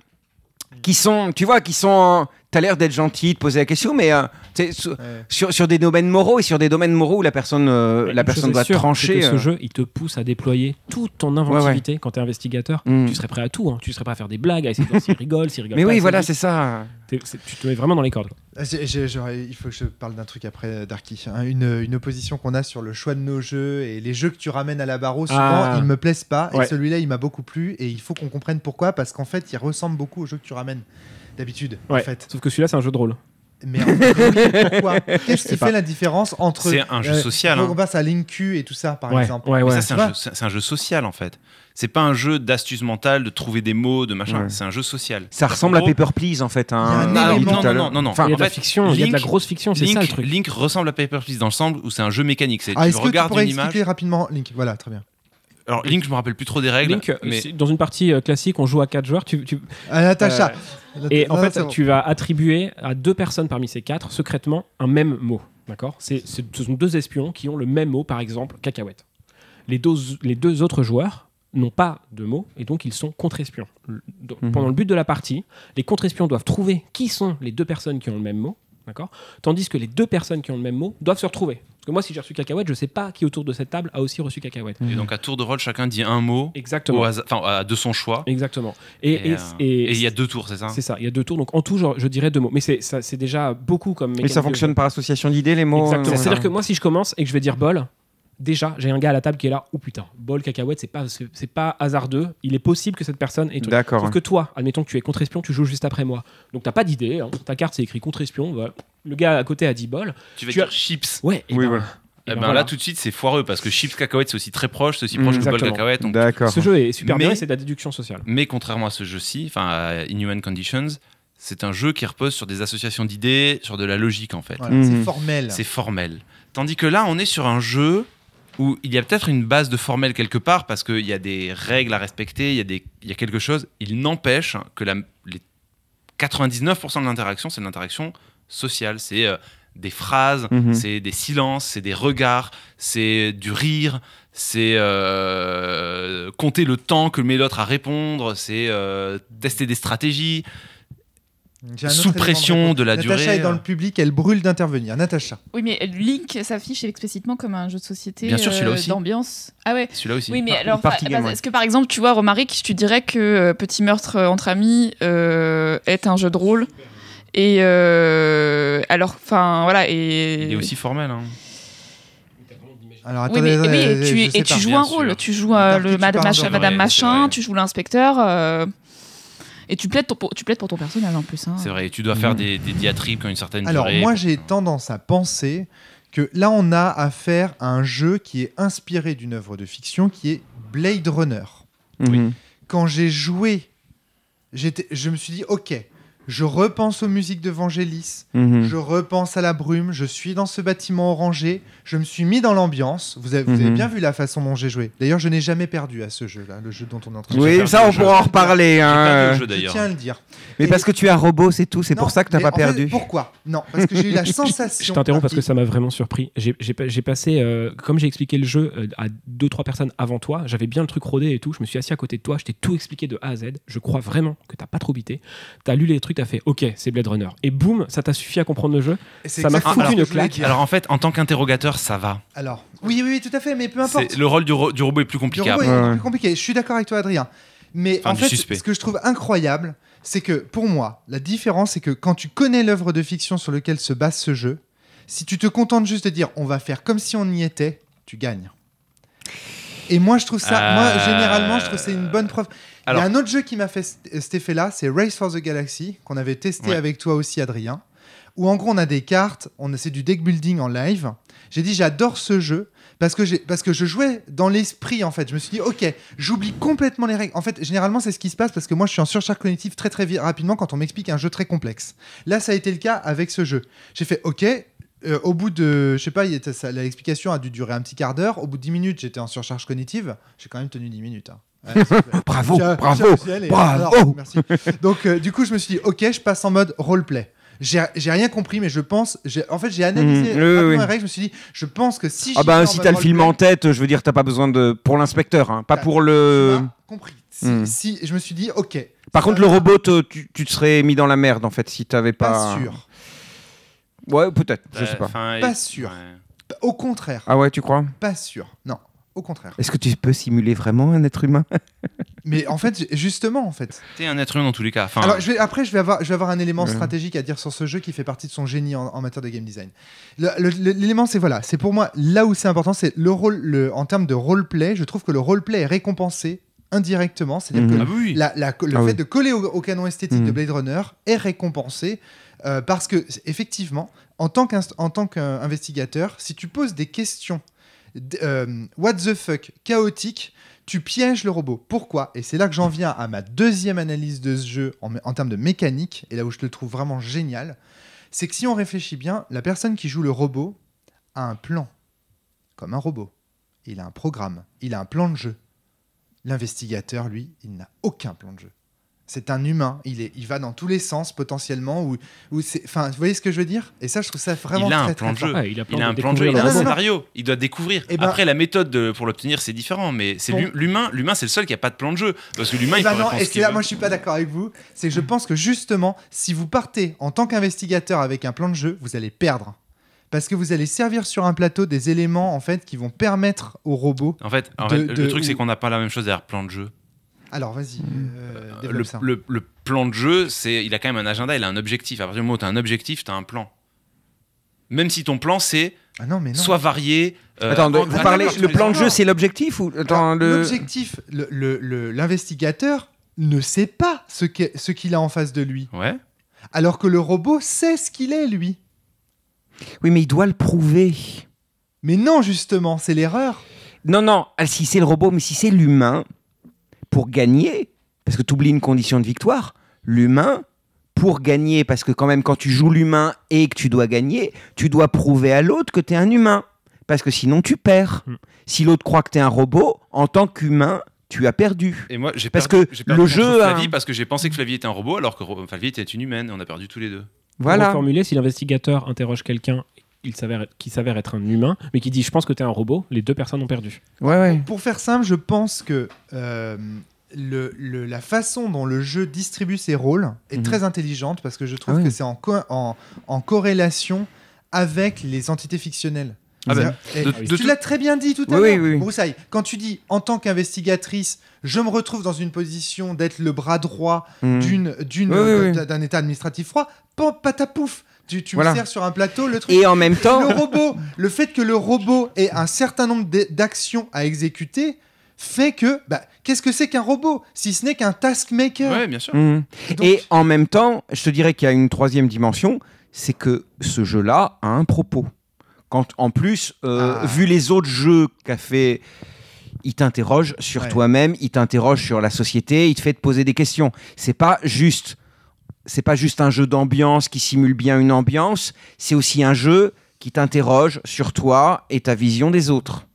qui sont, tu vois, qui sont. T'as l'air d'être gentil, de poser la question, mais euh, tu sur, Ouais. sur, sur des domaines moraux et sur des domaines moraux où la personne, euh, la personne doit trancher. que euh, ce jeu, il te pousse à déployer toute ton inventivité quand t'es investigateur. Mm. Tu serais prêt à tout. hein. Tu serais prêt à faire des blagues, à essayer de voir s'il rigole, s'il rigole Mais pas. oui, voilà, c'est ça. Tu te mets vraiment dans les cordes. Ah, il faut que je parle d'un truc après, euh, Darky. Hein, une, une opposition qu'on a sur le choix de nos jeux et les jeux que tu ramènes à la barreau, souvent, Ah. ils me plaisent pas. Ouais. Et celui-là, il m'a beaucoup plu. Et il faut qu'on comprenne pourquoi. Parce qu'en fait, il ressemble beaucoup aux jeux que tu ramènes d'habitude. En fait. Sauf que celui-là, c'est un jeu de rôle. Mais en fait, pourquoi Qu'est-ce qui pas. fait la différence entre. C'est un jeu social, faut hein. qu'on passe à Linku et tout ça, par ouais, exemple. ouais, Mais ouais. ça, c'est un, jeu- un social en fait. C'est pas un jeu d'astuce mentale, de trouver des mots, de machin. Ouais. C'est un jeu social. Ça ressemble à Paper Please en fait. hein. On Ah, non, l'heure. non, non, non. Enfin, Il y a en de la fiction, il y a de la grosse fiction, c'est Link, ça le truc. Link ressemble à Paper Please dans le sens où c'est un jeu mécanique. C'est Ah, tu est-ce que tu regardes pourrais une image. expliquer rapidement Link Voilà, très bien. Alors Link, je me rappelle plus trop des règles, Link, mais c'est- dans une partie euh, classique, on joue à 4 joueurs. Tu, tu- Ah, Natacha. et en Non, fait, tu vas attribuer à deux personnes parmi ces quatre, secrètement, un même mot. D'accord? C'est, c'est- Ce sont deux espions qui ont le même mot, par exemple, cacahuète. Les deux, les deux autres joueurs n'ont pas de mots et donc ils sont contre-espions. Mhm. Pendant le but de la partie, les contre-espions doivent trouver qui sont les deux personnes qui ont le même mot. D'accord Tandis que les deux personnes qui ont le même mot doivent se retrouver. Parce que moi, si j'ai reçu cacahuète, je sais pas qui autour de cette table a aussi reçu cacahuète. et donc à tour de rôle, chacun dit un mot Exactement. enfin de son choix. Exactement. Et, euh, et- et il y a deux tours, c'est ça c'est ça, il y a deux tours. Donc en tout, genre, je dirais deux mots. Mais c'est, déjà beaucoup comme mécanique ça fonctionne par association d'idées, les mots. Exactement. euh, C'est-à-dire que moi, si je commence et que je vais dire bol, déjà, j'ai un gars à la table qui est là. Oh putain, bol, cacahuète, c'est pas, c'est, c'est pas hasardeux. Il est possible que cette personne ait. D'accord. Sauf que toi, admettons que tu es contre-espion, tu joues juste après moi. Donc t'as pas d'idée. hein. Ta carte, c'est écrit contre-espion. voilà. Le gars à côté a dit bol. Tu vas Tu as- dire chips. Ouais. et Oui, ben, voilà. et Eh ben ben, voilà. là tout de suite c'est foireux parce que chips cacahuète c'est aussi très proche, c'est aussi Mm, proche que bol cacahuète. donc- D'accord. Ce jeu est super Mais- bien c'est de la déduction sociale. Mais contrairement à ce jeu-ci, enfin à Inhuman Conditions, c'est un jeu qui repose sur des associations d'idées, sur de la logique en fait. Voilà. C'est formel. C'est formel. Tandis que là, on est sur un jeu où il y a peut-être une base de formel quelque part parce qu'il y a des règles à respecter, il y a, des, il y a quelque chose. Il n'empêche que la, les 99% de l'interaction, c'est l'interaction sociale. C'est euh, des phrases, Mhm. c'est des silences, c'est des regards, c'est du rire, c'est euh, compter le temps que met l'autre à répondre, c'est euh, tester des stratégies. Sous pression de la Natacha durée, est dans euh. le public, elle brûle d'intervenir. Natacha. Oui, mais Link s'affiche explicitement comme un jeu de société Bien sûr, celui-là euh, aussi. d'ambiance. Ah ouais. Celui-là aussi. Oui, mais Par- alors, bah, ouais. est-ce que par exemple, tu vois, Romaric, tu dirais que euh, Petit meurtre euh, entre amis euh, est un jeu de rôle et euh, alors, enfin, voilà, et Il est aussi formel. hein. Alors Oui, mais, attendez, oui, attendez, tu, je et tu joues un rôle, sûr. tu joues euh, le tu madame, machin, Ouais, tu joues l'inspecteur, euh, et tu plaides, ton- pour, tu plaides pour ton personnage en plus. hein. C'est vrai, tu dois faire des, des diatribes qui ont une certaine Alors durée. moi j'ai tendance à penser que là on a affaire à un jeu qui est inspiré d'une œuvre de fiction qui est Blade Runner. Mhm. Quand j'ai joué, j'étais, je me suis dit ok, Je repense aux musiques de Vangelis. Mhm. Je repense à la brume. Je suis dans ce bâtiment orangé. Je me suis mis dans l'ambiance. Vous avez, vous avez Mhm. bien vu la façon dont j'ai joué. D'ailleurs, je n'ai jamais perdu à ce jeu-là, le jeu dont on est en train de Oui, ça, on jeu. pourra en reparler. Hein. jeu, Je tiens à le dire. Mais Et- parce que tu es un robot, c'est tout. C'est pour ça que tu n'as pas fait, perdu. pourquoi? Non, parce que j'ai eu la sensation. Je t'interromps parce que ça m'a vraiment surpris. J'ai j'ai pa- j'ai passé, euh, comme j'ai expliqué le jeu euh, à deux trois personnes avant toi, j'avais bien le truc rodé et tout. Je me suis assis à côté de toi, je t'ai tout expliqué de A à Z. Je crois vraiment que t'as pas trop bité. T'as lu les trucs, t'as fait OK, c'est Blade Runner. Et boum, ça t'a suffi à comprendre le jeu. ça m'a foutu une claque. Alors en fait, en tant qu'interrogateur, ça va. Alors, oui, oui, oui, tout à fait, mais peu importe. Le rôle du, ro- du robot est plus Le compliqué. robot est Ouais, plus compliqué. Je suis d'accord avec toi, Adrien. Mais Enfin, en fait, suspect. ce que je trouve incroyable, c'est que pour moi, la différence, c'est que quand tu connais l'œuvre de fiction sur laquelle se base ce jeu, si tu te contentes juste de dire on va faire comme si on y était, tu gagnes. Et moi, je trouve ça, moi, généralement, je trouve que c'est une bonne preuve. Il y a un autre jeu qui m'a fait c- cet effet-là, c'est Race for the Galaxy, qu'on avait testé Ouais. avec toi aussi, Adrien, où en gros, on a des cartes, on c'est du deck building en live. J'ai dit, j'adore ce jeu. Parce que, parce que je jouais dans l'esprit, en fait. Je me suis dit, ok, j'oublie complètement les règles. En fait, généralement, c'est ce qui se passe parce que moi, je suis en surcharge cognitive très, très rapidement quand on m'explique un jeu très complexe. Là, ça a été le cas avec ce jeu. J'ai fait, ok, euh, au bout de, je sais pas, l'explication a dû durer un petit quart d'heure. Au bout de 10 minutes, j'étais en surcharge cognitive. J'ai quand même tenu 10 minutes. hein. Fait- Bravo, bravo, bravo. Alors, merci. Donc, euh, du coup, je me suis dit, ok, je passe en mode roleplay. J'ai j'ai rien compris, mais je pense. j'ai- En fait, j'ai analysé Mhm, oui, oui. Je me suis dit, je pense que si. Ah bah si t'as le film en tête, je veux dire, t'as pas besoin de pour l'inspecteur, hein, pas pour le. compris. Si, Hmm. si- je me suis dit, ok. Par contre, le robot, te- tu, tu te serais mis dans la merde en fait si t'avais Pas pas. sûr. Ouais, peut-être, je Euh, sais pas. Pas sûr. ouais. Au contraire, Ah ouais, tu crois? Pas sûr. Non, au contraire. Est-ce que tu peux simuler vraiment un être humain Mais en fait, justement, en fait. T'es un être humain dans tous les cas. Enfin, Alors, je vais, après, je vais, avoir, je vais avoir un élément Ouais. stratégique à dire sur ce jeu qui fait partie de son génie en, en matière de game design. L'élément, c'est voilà, c'est pour moi là où c'est important, c'est le rôle, le, en termes de roleplay. Je trouve que le roleplay est récompensé indirectement, c'est-à-dire Mhm. que ah oui, oui. la- la- le Ah fait oui. de coller au, au canon esthétique Mhm. de Blade Runner est récompensé euh, parce que effectivement, en tant qu'investigateur, si tu poses des questions euh, what the fuck chaotiques, tu pièges le robot. Pourquoi? Et c'est là que j'en viens à ma deuxième analyse de ce jeu en, en termes de mécanique, et là où je le trouve vraiment génial, c'est que si on réfléchit bien, la personne qui joue le robot a un plan, comme un robot. Il a un programme, il a un plan de jeu. L'investigateur, lui, il n'a aucun plan de jeu. C'est un humain, il, est, il va dans tous les sens potentiellement. Ou, ou c'est, enfin, vous voyez ce que je veux dire? Et ça, je trouve ça vraiment il a très, un plan de jeu. Ouais, il a Il un plan de jeu, il a un robot. scénario. Il doit découvrir. Eh ben- Après, la méthode de- pour l'obtenir, c'est différent. Mais c'est Bon. l'humain. L'humain, c'est le seul qui a pas de plan de jeu. Parce que l'humain, Eh il ben peut non, et c'est là, veut. moi je suis pas d'accord avec vous. C'est que je pense que justement, si vous partez en tant qu'investigateur avec un plan de jeu, vous allez perdre. Parce que vous allez servir sur un plateau des éléments en fait qui vont permettre au robot. En fait, en de- fait, de- le truc, c'est qu'on n'a pas la même chose derrière plan de jeu. Alors vas-y, euh, développe Le, ça. le- le plan de jeu, c'est, il a quand même un agenda, il a un objectif. À partir du moment où tu as un objectif, tu as un plan. Même si ton plan, c'est Ah non, mais non. soit varié. euh, Attends, en- vous parlez, le plan de jeu, c'est l'objectif ou attends Alors, le. L'objectif, le- le- le- l'investigateur ne sait pas ce qu'est- ce qu'il a en face de lui. Ouais. Alors que le robot sait ce qu'il est, lui. Oui, mais il doit le prouver. Mais non, justement, c'est l'erreur. Non, non, si c'est le robot, mais si c'est l'humain, pour gagner, parce que tu oublies une condition de victoire, l'humain, pour gagner, parce que quand même quand tu joues l'humain et que tu dois gagner, tu dois prouver à l'autre que tu es un humain, parce que sinon tu perds. Mm. Si l'autre croit que tu es un robot, en tant qu'humain, tu as perdu. Et moi, j'ai Parce perdu- que perdu le jeu parce que j'ai pensé que Flavie était un robot alors que Flavie était une humaine. et On a perdu tous les deux. Pour Voilà. reformuler, si l'investigateur interroge quelqu'un il s'avère, qui s'avère être un humain, mais qui dit je pense que tu es un robot, les deux personnes ont perdu. Ouais, ouais. Pour faire simple, je pense que euh, le, le- la façon dont le jeu distribue ses rôles est Mhm. très intelligente parce que je trouve Ah oui. que c'est en, co- en, en corrélation avec les entités fictionnelles. Ah ben, Et- de- et de tu tout- l'as très bien dit tout à Oui, l'heure, oui, oui. Broussaille. Quand tu dis en tant qu'investigatrice, je me retrouve dans une position d'être le bras droit Mm. d'une, d'une, Oui, oui, euh, oui. d'un- état administratif froid, pop, patapouf. Tu, tu Voilà. me sers sur un plateau le truc. Et en même temps, Le robot, le fait que le robot ait un certain nombre d'actions à exécuter fait que, bah, qu'est-ce que c'est qu'un robot si ce n'est qu'un taskmaker? Ouais, bien sûr. Mm. Donc- Et en même temps, je te dirais qu'il y a une troisième dimension, c'est que ce jeu-là a un propos. Quand, en plus, euh, Ah. vu les autres jeux qu'a fait, il t'interroge sur Ouais. toi-même, il t'interroge sur la société, il te fait te poser des questions. C'est pas juste c'est pas juste un jeu d'ambiance qui simule bien une ambiance, c'est aussi un jeu qui t'interroge sur toi et ta vision des autres.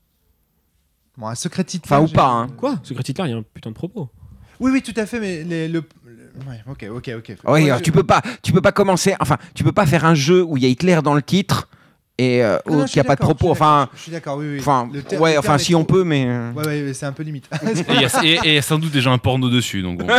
Bon, un secret titre. Enfin, ou pas, hein. Quoi? Secret Hitler, il y a un putain de propos. Oui, oui, tout à fait, mais les- le. le- Ouais, ok, ok, ok. Oui, Ouais, alors je- tu peux pas, tu peux pas commencer. Enfin, tu peux pas faire un jeu où il y a Hitler dans le titre et euh, Non, suis y a pas de propos. je suis d'accord, Enfin, Je suis d'accord, oui, oui. enfin, ouais, enfin, si on peut, mais. euh, Ouais, ouais, c'est un peu limite. Et il y, a- y sans doute déjà un porno dessus. Donc bon.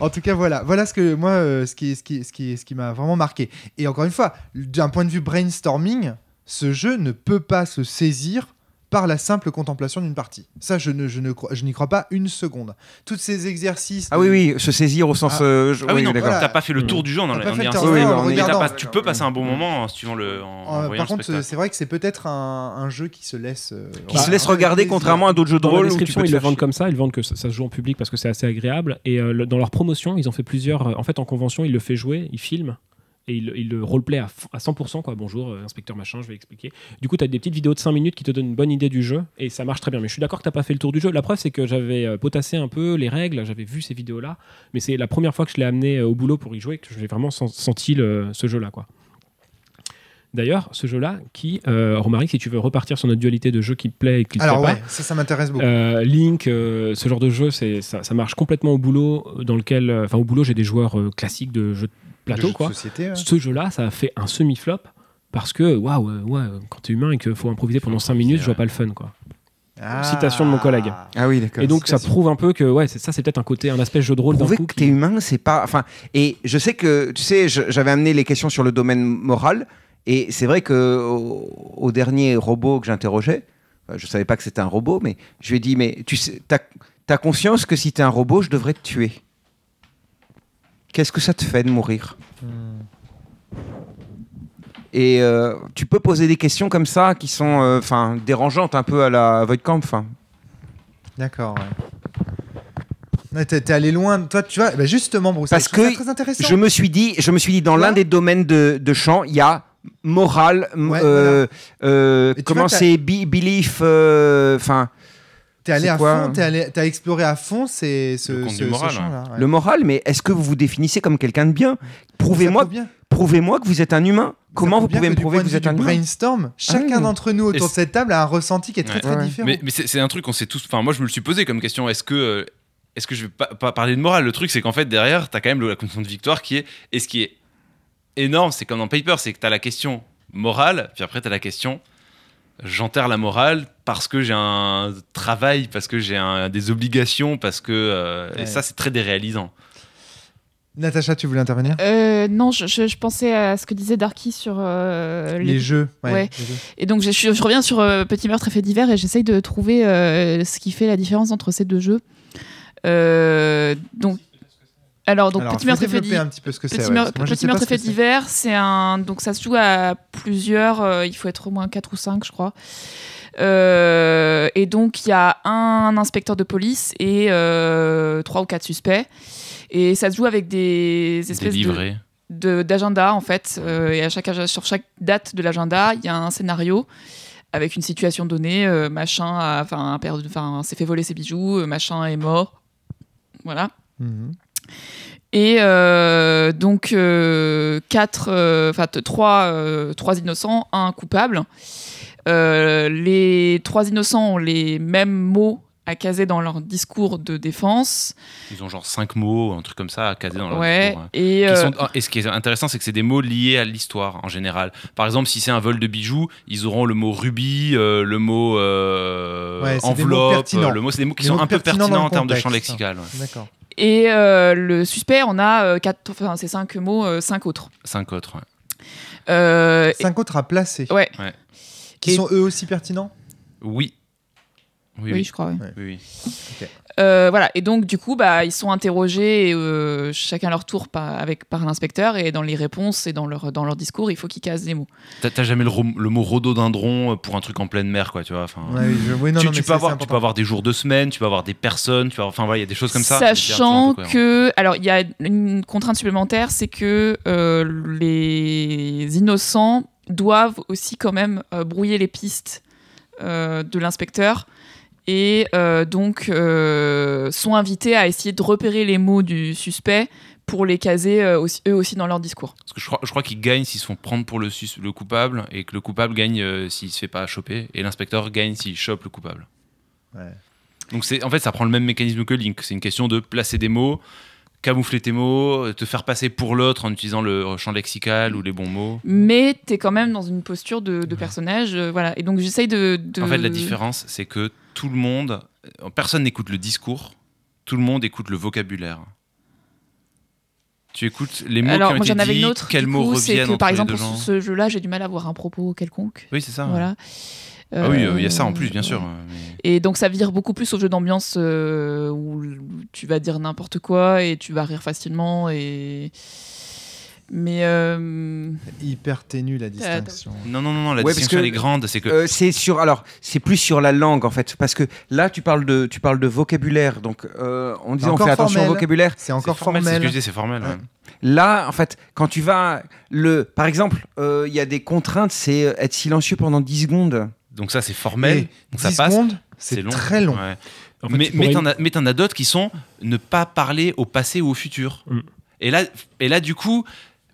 En tout cas, voilà, voilà ce que moi, euh, ce qui, ce qui, ce qui, ce qui m'a vraiment marqué. Et encore une fois, d'un point de vue brainstorming, ce jeu ne peut pas se saisir par la simple contemplation d'une partie. Ça, je ne, je ne, crois- je n'y crois pas une seconde. Tous ces exercices. Ah de- oui, oui, se saisir au sens. Ah. euh, je- Ah oui, non, d'accord. voilà. t'as pas fait le tour du jeu en pas fait le tu peux passer un bon moment en suivant le. En, en Euh, voyant par le contre, c'est vrai que c'est peut-être un, un jeu qui se laisse. euh, Qui voilà, se laisse regarder contrairement à d'autres jeux de Dans la rôle description, ils le vendent comme ça, ils vendent que ça, ça se joue en public parce que c'est assez agréable. Et euh, le- dans leur promotion, ils ont fait plusieurs. en fait, en convention, ils le fait jouer, ils filment et ils le roleplay à, à 100%. Quoi. Bonjour, euh, inspecteur machin, je vais expliquer. Du coup, tu as des petites vidéos de 5 minutes qui te donnent une bonne idée du jeu et ça marche très bien. Mais je suis d'accord que tu pas fait le tour du jeu. La preuve, c'est que j'avais euh, potassé un peu les règles, j'avais vu ces vidéos-là, mais c'est la première fois que je l'ai amené euh, au boulot pour y jouer que j'ai vraiment sen- senti le- ce jeu-là. quoi. D'ailleurs, ce jeu-là, qui, euh, Romaric, si tu veux repartir sur notre dualité de jeu qui te plaît et qui te Alors, plaît ouais, ça, ça m'intéresse beaucoup. euh, Link, euh, ce genre de jeu, c'est ça, ça marche complètement au boulot. Dans lequel, enfin, au boulot, j'ai des joueurs classiques de jeux de plateau, Jeux de quoi. Société, ouais. Ce jeu-là, ça a fait un semi-flop parce que, waouh, euh, ouais, quand t'es humain et qu'il faut improviser pendant 5 minutes, je vois pas le fun, quoi. Ah. Citation de mon collègue. Ah oui, d'accord. Et donc, ça prouve un peu que, ouais, c'est- ça, c'est peut-être un côté, un aspect jeu de rôle Prouver coup. que qui- t'es humain, c'est pas. Enfin, et je sais que, tu sais, j'avais amené les questions sur le domaine moral, et c'est vrai que au, au dernier robot que j'interrogeais, enfin, je savais pas que c'était un robot, mais je lui ai dit, mais tu sais, t'as as conscience que si t'es un robot, je devrais te tuer. Qu'est-ce que ça te fait de mourir Et euh, tu peux poser des questions comme ça qui sont, euh, dérangeantes un peu à la Voidcamp. D'accord, ouais. T'es allé loin, toi, tu vois, bah justement, Bruce, Parce que très intéressant. Je me suis dit, je me suis dit dans l'un des domaines de, de champ, il y a morale, Ouais, euh, comment c'est, be- belief, enfin, T'es allé c'est à quoi fond, t'es allé- t'as exploré à fond ces, ce, Le ce, du ce moral, champ-là. ouais. le moral. Mais est-ce que vous vous définissez comme quelqu'un de bien Prouvez-moi, Ça prouve bien. prouvez-moi que vous êtes un humain. Comment vous pouvez me prouver que vous êtes un brainstorm, chacun oui. d'entre nous autour de cette table a un ressenti qui est très Ouais. très Ouais. différent. Mais, mais c'est c'est un truc qu'on s'est tous. Enfin, moi, je me le suis posé comme question. Est-ce que, euh, est-ce que je vais pas, pas parler de morale? Le truc, c'est qu'en fait, derrière, t'as quand même la condition de victoire qui est. Et ce qui est énorme, c'est comme dans Paper, c'est que t'as la question morale, puis après, t'as la question. J'enterre la morale parce que j'ai un travail, parce que j'ai des obligations, parce que. euh, Ouais. Et ça, c'est très déréalisant. Natacha, tu voulais intervenir? Euh, non, je, je- je pensais à ce que disait Darky sur euh, Les jeux. Ouais. Ouais. les jeux. Et donc, je, je- je reviens sur euh, Petit meurtre et fait divers et j'essaye de trouver euh, ce qui fait la différence entre ces deux jeux. Euh, donc, alors, donc Alors, Petit meurtre fait un petit peu ce que. Petit, Meur- moi, Petit meurtre fait divers, c'est un donc ça se joue à plusieurs. euh, il faut être au moins 4 ou 5 je crois. Euh, et donc il y a un inspecteur de police et euh, trois ou quatre suspects. Et ça se joue avec des espèces de Délivré. de- d'agenda en fait. Euh, et à chaque, sur chaque date de l'agenda, il y a un scénario avec une situation donnée. euh, machin, a- enfin, un père de- enfin, s'est fait voler ses bijoux, machin est mort. Voilà. Mhm. Et euh, donc euh, quatre, euh, trois, euh, trois innocents, un coupable. Euh, les trois innocents ont les mêmes mots à caser dans leur discours de défense. Ils ont genre cinq mots, un truc comme ça à caser dans leur ouais. discours, ouais. Et euh, sont- et ce qui est intéressant, c'est que c'est des mots liés à l'histoire en général. Par exemple, si c'est un vol de bijoux, ils auront le mot rubis, euh, le mot euh, Ouais, c'est des mots enveloppe, euh, le mot, c'est des mots qui Des sont mots un peu pertinents en termes de champ contexte. lexical. ouais. D'accord. Et euh, le suspect, on a euh, quatre, enfin c'est cinq mots, euh, cinq autres. Cinq autres. ouais. Euh, Cinq autres à placer. ouais. Qui Et- sont eux aussi pertinents? Oui. Oui, Oui, oui. je crois. oui. oui, oui. Euh, voilà, et donc du coup, bah, ils sont interrogés euh, chacun à leur tour par, avec, par l'inspecteur, et dans les réponses et dans leur, dans leur discours, il faut qu'ils cassent des mots. T'as t'as jamais le, ro- le mot rhododendron pour un truc en pleine mer, quoi, tu vois. enfin, Ouais, oui, je- oui, non, tu, non, tu mais peux avoir, c'est tu peux important. avoir des jours de semaine, tu peux avoir des personnes, tu peux avoir, enfin voilà, il y a des choses comme ça. Sachant cohérentes. que, alors il y a une contrainte supplémentaire, c'est que euh, les innocents doivent aussi quand même euh, brouiller les pistes euh, de l'inspecteur et euh, donc euh, sont invités à essayer de repérer les mots du suspect pour les caser euh, aussi- eux aussi dans leur discours. Parce que je crois, je crois qu'ils gagnent s'ils se font prendre pour le, sus- le coupable et que le coupable gagne euh, s'il se fait pas choper et l'inspecteur gagne s'il chope le coupable. Ouais. Donc c'est en fait ça prend le même mécanisme que Link. C'est une question de placer des mots, camoufler tes mots, te faire passer pour l'autre en utilisant le champ lexical ou les bons mots. Mais t'es quand même dans une posture de, de personnage, euh, voilà. Et donc j'essaye de, de- En fait la différence c'est que tout le monde, euh, personne n'écoute le discours, tout le monde écoute le vocabulaire. Tu écoutes les mots Alors qui ont moi été j'en avais dits, une autre. quels mots coup, reviennent que par exemple pour gens. ce jeu-là, j'ai du mal à avoir un propos quelconque. Oui c'est ça. Voilà. Ah oui, Euh, il y a ça en plus bien sûr. mais- Et donc ça vire beaucoup plus au jeu d'ambiance euh, où tu vas dire n'importe quoi et tu vas rire facilement et mais euh, Hyper ténue la distinction. Non non non non la Ouais, distinction que- elle est grande, c'est que Euh, c'est sur alors c'est plus sur la langue en fait parce que là tu parles de tu parles de vocabulaire donc euh, on disait on fait attention au vocabulaire C'est encore formel, c'est ce que je formel. disais, c'est formel. ouais. Ouais. là en fait quand tu vas le par exemple euh, il y a des contraintes c'est euh, être silencieux pendant 10 secondes Donc ça c'est formel, Et donc ça 10 passe. secondes, c'est long. très long. Ouais. En fait, mais pourrais- t'en as, mais t'en as d'autres qui sont ne pas parler au passé ou au futur. Mm. Et, là, et là, du coup,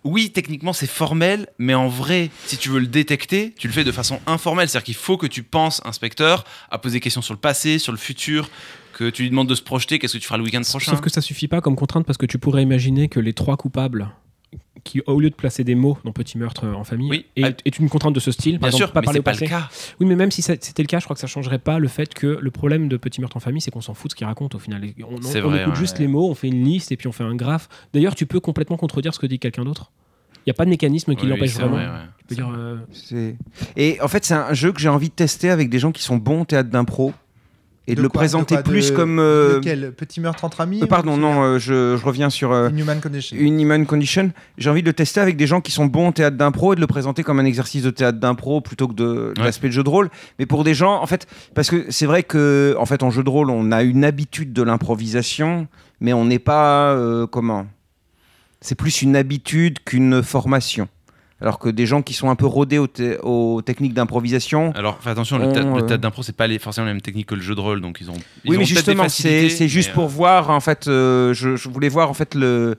oui, techniquement, c'est formel, mais en vrai, si tu veux le détecter, tu le fais de façon informelle. C'est-à-dire qu'il faut que tu penses, inspecteur, à poser des questions sur le passé, sur le futur, que tu lui demandes de se projeter, qu'est-ce que tu feras le week-end prochain. Sauf que ça suffit pas comme contrainte parce que tu pourrais imaginer que les trois coupables qui, au lieu de placer des mots dans Petit meurtre en famille, Oui. est, est une contrainte de ce style. Par Bien exemple, sûr, pas mais parler au pas passé. le cas. Oui, mais même si c'était le cas, je crois que ça changerait pas le fait que le problème de Petit meurtre en famille, c'est qu'on s'en fout de ce qu'il raconte au final. On, on- C'est on vrai, écoute ouais. juste les mots, on fait une liste et puis on fait un graphe. D'ailleurs, tu peux complètement contredire ce que dit quelqu'un d'autre. Il n'y a pas de mécanisme qui Oui, l'empêche vraiment. vrai, ouais. Tu peux dire, euh, Et en fait, c'est un jeu que j'ai envie de tester avec des gens qui sont bons au théâtre d'impro et de, le quoi, présenter quoi, de- plus comme. euh, Lequel Petit meurtre entre amis euh, pardon, non, euh, je, je reviens sur euh, Inhuman Condition. une Human Condition. J'ai envie de le tester avec des gens qui sont bons au théâtre d'impro et de le présenter comme un exercice de théâtre d'impro plutôt que de, Ouais. l'aspect de jeu de rôle. Mais pour des gens, en fait, parce que c'est vrai que en fait, en jeu de rôle, on a une habitude de l'improvisation, mais on n'est pas euh, comment? C'est plus une habitude qu'une formation. Alors que des gens qui sont un peu rodés aux, techniques d'improvisation, Alors, fais attention, le, On, théâtre- le euh, théâtre d'impro, c'est pas les, forcément la même technique que le jeu de rôle, donc ils ont. ils oui, ont mais justement, c'est juste mais, pour euh, voir, en fait, euh, je, je voulais voir, en fait, le.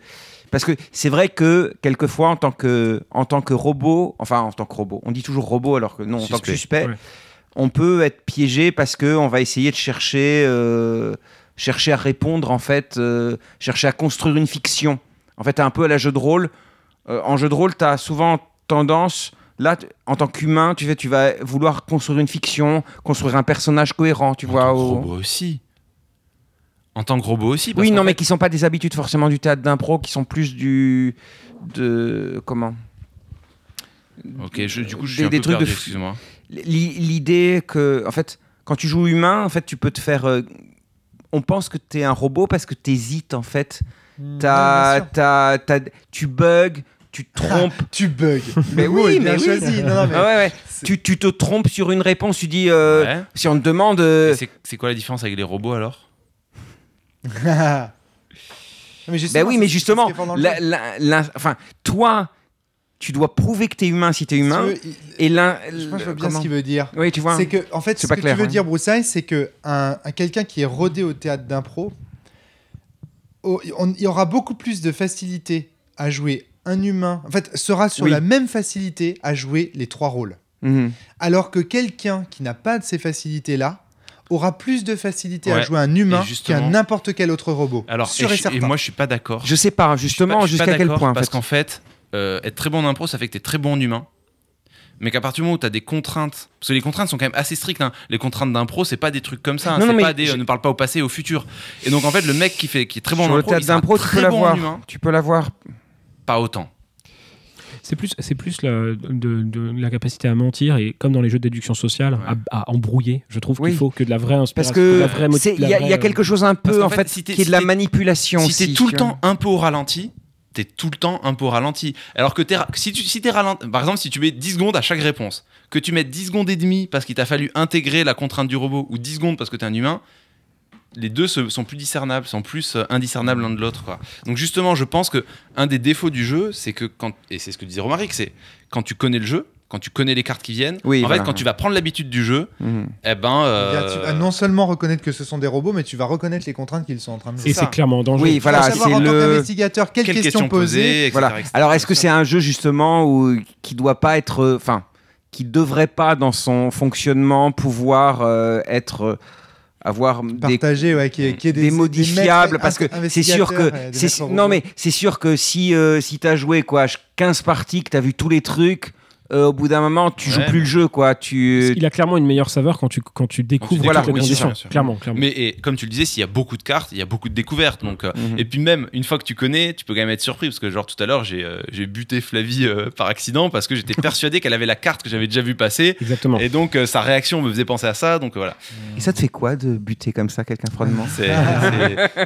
Parce que c'est vrai que, quelquefois, en tant que, en tant que robot, enfin, en tant que robot, on dit toujours robot alors que non, en tant que Suspect. Ouais. on peut être piégé parce qu'on va essayer de chercher, euh, chercher à répondre, en fait, euh, chercher à construire une fiction. En fait, un peu à la jeu de rôle. Euh, en jeu de rôle, tu as souvent tendance. Là, en tant qu'humain, tu, fais, tu vas vouloir construire une fiction, construire un personnage cohérent, tu En vois. tant au- robot aussi. En tant que robot aussi. parce Oui, non, mais qui sont pas des habitudes forcément du théâtre d'impro, qui sont plus du. de. comment? Ok, je- du coup, je suis Des- un des peu trucs de perdu, excuse-moi. L'idée que, en fait, quand tu joues humain, en fait, tu peux te faire. euh, on pense que tu es un robot parce que tu hésites, en fait. T'as- non, bien sûr. t'as- t'as- tu bugs, tu te trompes. Tu bugs. Mais Le oui, mais bien oui. choisi. Non, non, mais Ah ouais, ouais. c'est- Tu, tu te trompes sur une réponse, tu dis. euh, Ouais. Si on te demande. euh, c'est- quoi la différence avec les robots alors? Mais Ben justement, oui, mais justement, la- la- la- enfin, toi, tu dois prouver que tu es humain si tu es humain. Si tu veux, Et il- Je pense que je vois bien comment ce qu'il veut dire. Oui, tu vois. C'est que, en fait, ce pas que clair, tu veux hein. dire, Broussaille, c'est que un, un- quelqu'un qui est rodé au théâtre d'impro, il y aura beaucoup plus de facilité à jouer un humain. En fait, sera sur Oui. la même facilité à jouer les trois rôles. Mhm. Alors que quelqu'un qui n'a pas de ces facilités-là aura plus de facilité à jouer un humain qu'un n'importe quel autre robot. Alors, sûr et, moi, je suis pas d'accord. Je sais pas, justement, jusqu'à quel point. en Parce fait. qu'en fait, euh, être très bon en impro, ça fait que tu es très bon en humain. Mais qu'à partir du moment où tu as des contraintes, parce que les contraintes sont quand même assez strictes, hein. les contraintes d'impro, c'est pas des trucs comme ça, hein. Non, non, c'est mais pas des euh, je- ne parle pas au passé et au futur. Et donc en fait, le mec qui, fait, qui est très bon Sur en le impro, théâtre il sera d'impro, tu très peux bon en l'avoir. humain, Tu peux l'avoir. Pas autant. C'est plus, c'est plus la, de, de la capacité à mentir et comme dans les jeux de déduction sociale, Ouais. à, à embrouiller. Je trouve Oui. qu'il faut que de la vraie Parce inspiration. que moti- c'est- il y, a- y quelque chose un Parce peu en fait, fait si qui est de la manipulation. Si aussi, t'es tout le temps un peu au ralenti, t'es tout le temps un peu au ralenti. Alors que si tu si t'es ralenti, par exemple, si tu mets 10 secondes à chaque réponse, que tu mettes 10 secondes et demie parce qu'il t'a fallu intégrer la contrainte du robot ou 10 secondes parce que t'es un humain, les deux se- sont plus discernables, sont plus euh, indiscernables l'un de l'autre. Donc justement, je pense que un des défauts du jeu, c'est que quand et c'est ce que disait Romaric, c'est quand tu connais le jeu, quand tu connais les cartes qui viennent, Oui, en voilà. fait, quand tu vas prendre l'habitude du jeu, Mhm. eh ben. Bien, euh, tu vas non seulement reconnaître que ce sont des robots, mais tu vas reconnaître les contraintes qu'ils sont en train de. Et c'est clairement dangereux. Oui, Tu vas voilà, c'est en tant le. qu'investigateur quelles, quelles questions, questions poser. poser, etc., Voilà. etc. Alors, est-ce que c'est un jeu justement où qui doit pas être, euh, enfin, qui devrait pas dans son fonctionnement pouvoir euh, être euh, avoir des ouais, qui est, qui est des, modifiables parce que c'est sûr que maîtres non mais c'est sûr que si euh, si t'as joué quoi 15 parties que t'as vu tous les trucs euh, au bout d'un moment tu joues Ouais. plus le jeu quoi tu Il a clairement une meilleure saveur quand tu, quand tu découvres oui, conditions. ça. Clairement, clairement. Mais et, comme tu le disais, s'il y a beaucoup de cartes, il y a beaucoup de découvertes. Donc, euh, Mhm. Et puis même, une fois que tu connais, tu peux quand même être surpris. Parce que genre tout à l'heure, j'ai euh, j'ai buté Flavie euh, par accident parce que j'étais persuadé qu'elle avait la carte que j'avais déjà vu passer. Exactement. Et donc euh, sa réaction me faisait penser à ça. Donc euh, voilà. et ça te fait quoi de buter comme ça quelqu'un froidement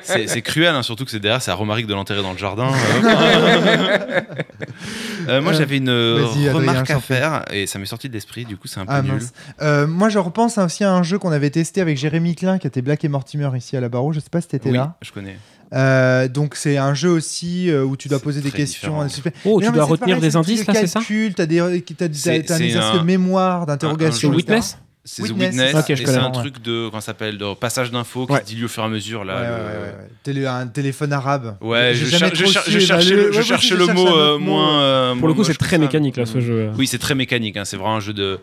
C'est- c'est cruel, hein, surtout que c'est derrière, c'est à Romaric de l'enterrer dans le jardin. Euh, euh, moi, j'avais une remarque je t'en à faire et ça m'est sorti de l'esprit. Du coup, c'est un peu Ah, nul. Euh, moi, je repense aussi à un jeu qu'on avait testé avec Jérémy Klein, qui était Black et Mortimer ici à la Barreau. Je sais pas si t'étais Oui, là. je connais. Euh, donc, c'est un jeu aussi euh, où tu dois poser des questions. différent. Oh, Mais tu non, dois retenir pareil, des indices là, c'est ça calcul, T'as des, t'as, t'as- C'est- t'as un c'est exercice un- de mémoire, d'interrogation. Witness C'est The Witness, Witness. c'est ça. Ok, je et c'est un Ouais. truc de, comment ça s'appelle, de passage d'infos qui Ouais. se dilue au fur et à mesure. Là, Ouais, le-. Télé- un téléphone arabe. Ouais, je, cher- je cher- je cherchais le, je cherchais le mot euh, moins. euh, Pour le coup, c'est que très mécanique là, ce jeu. Oui, c'est très mécanique. hein. C'est vraiment un jeu de,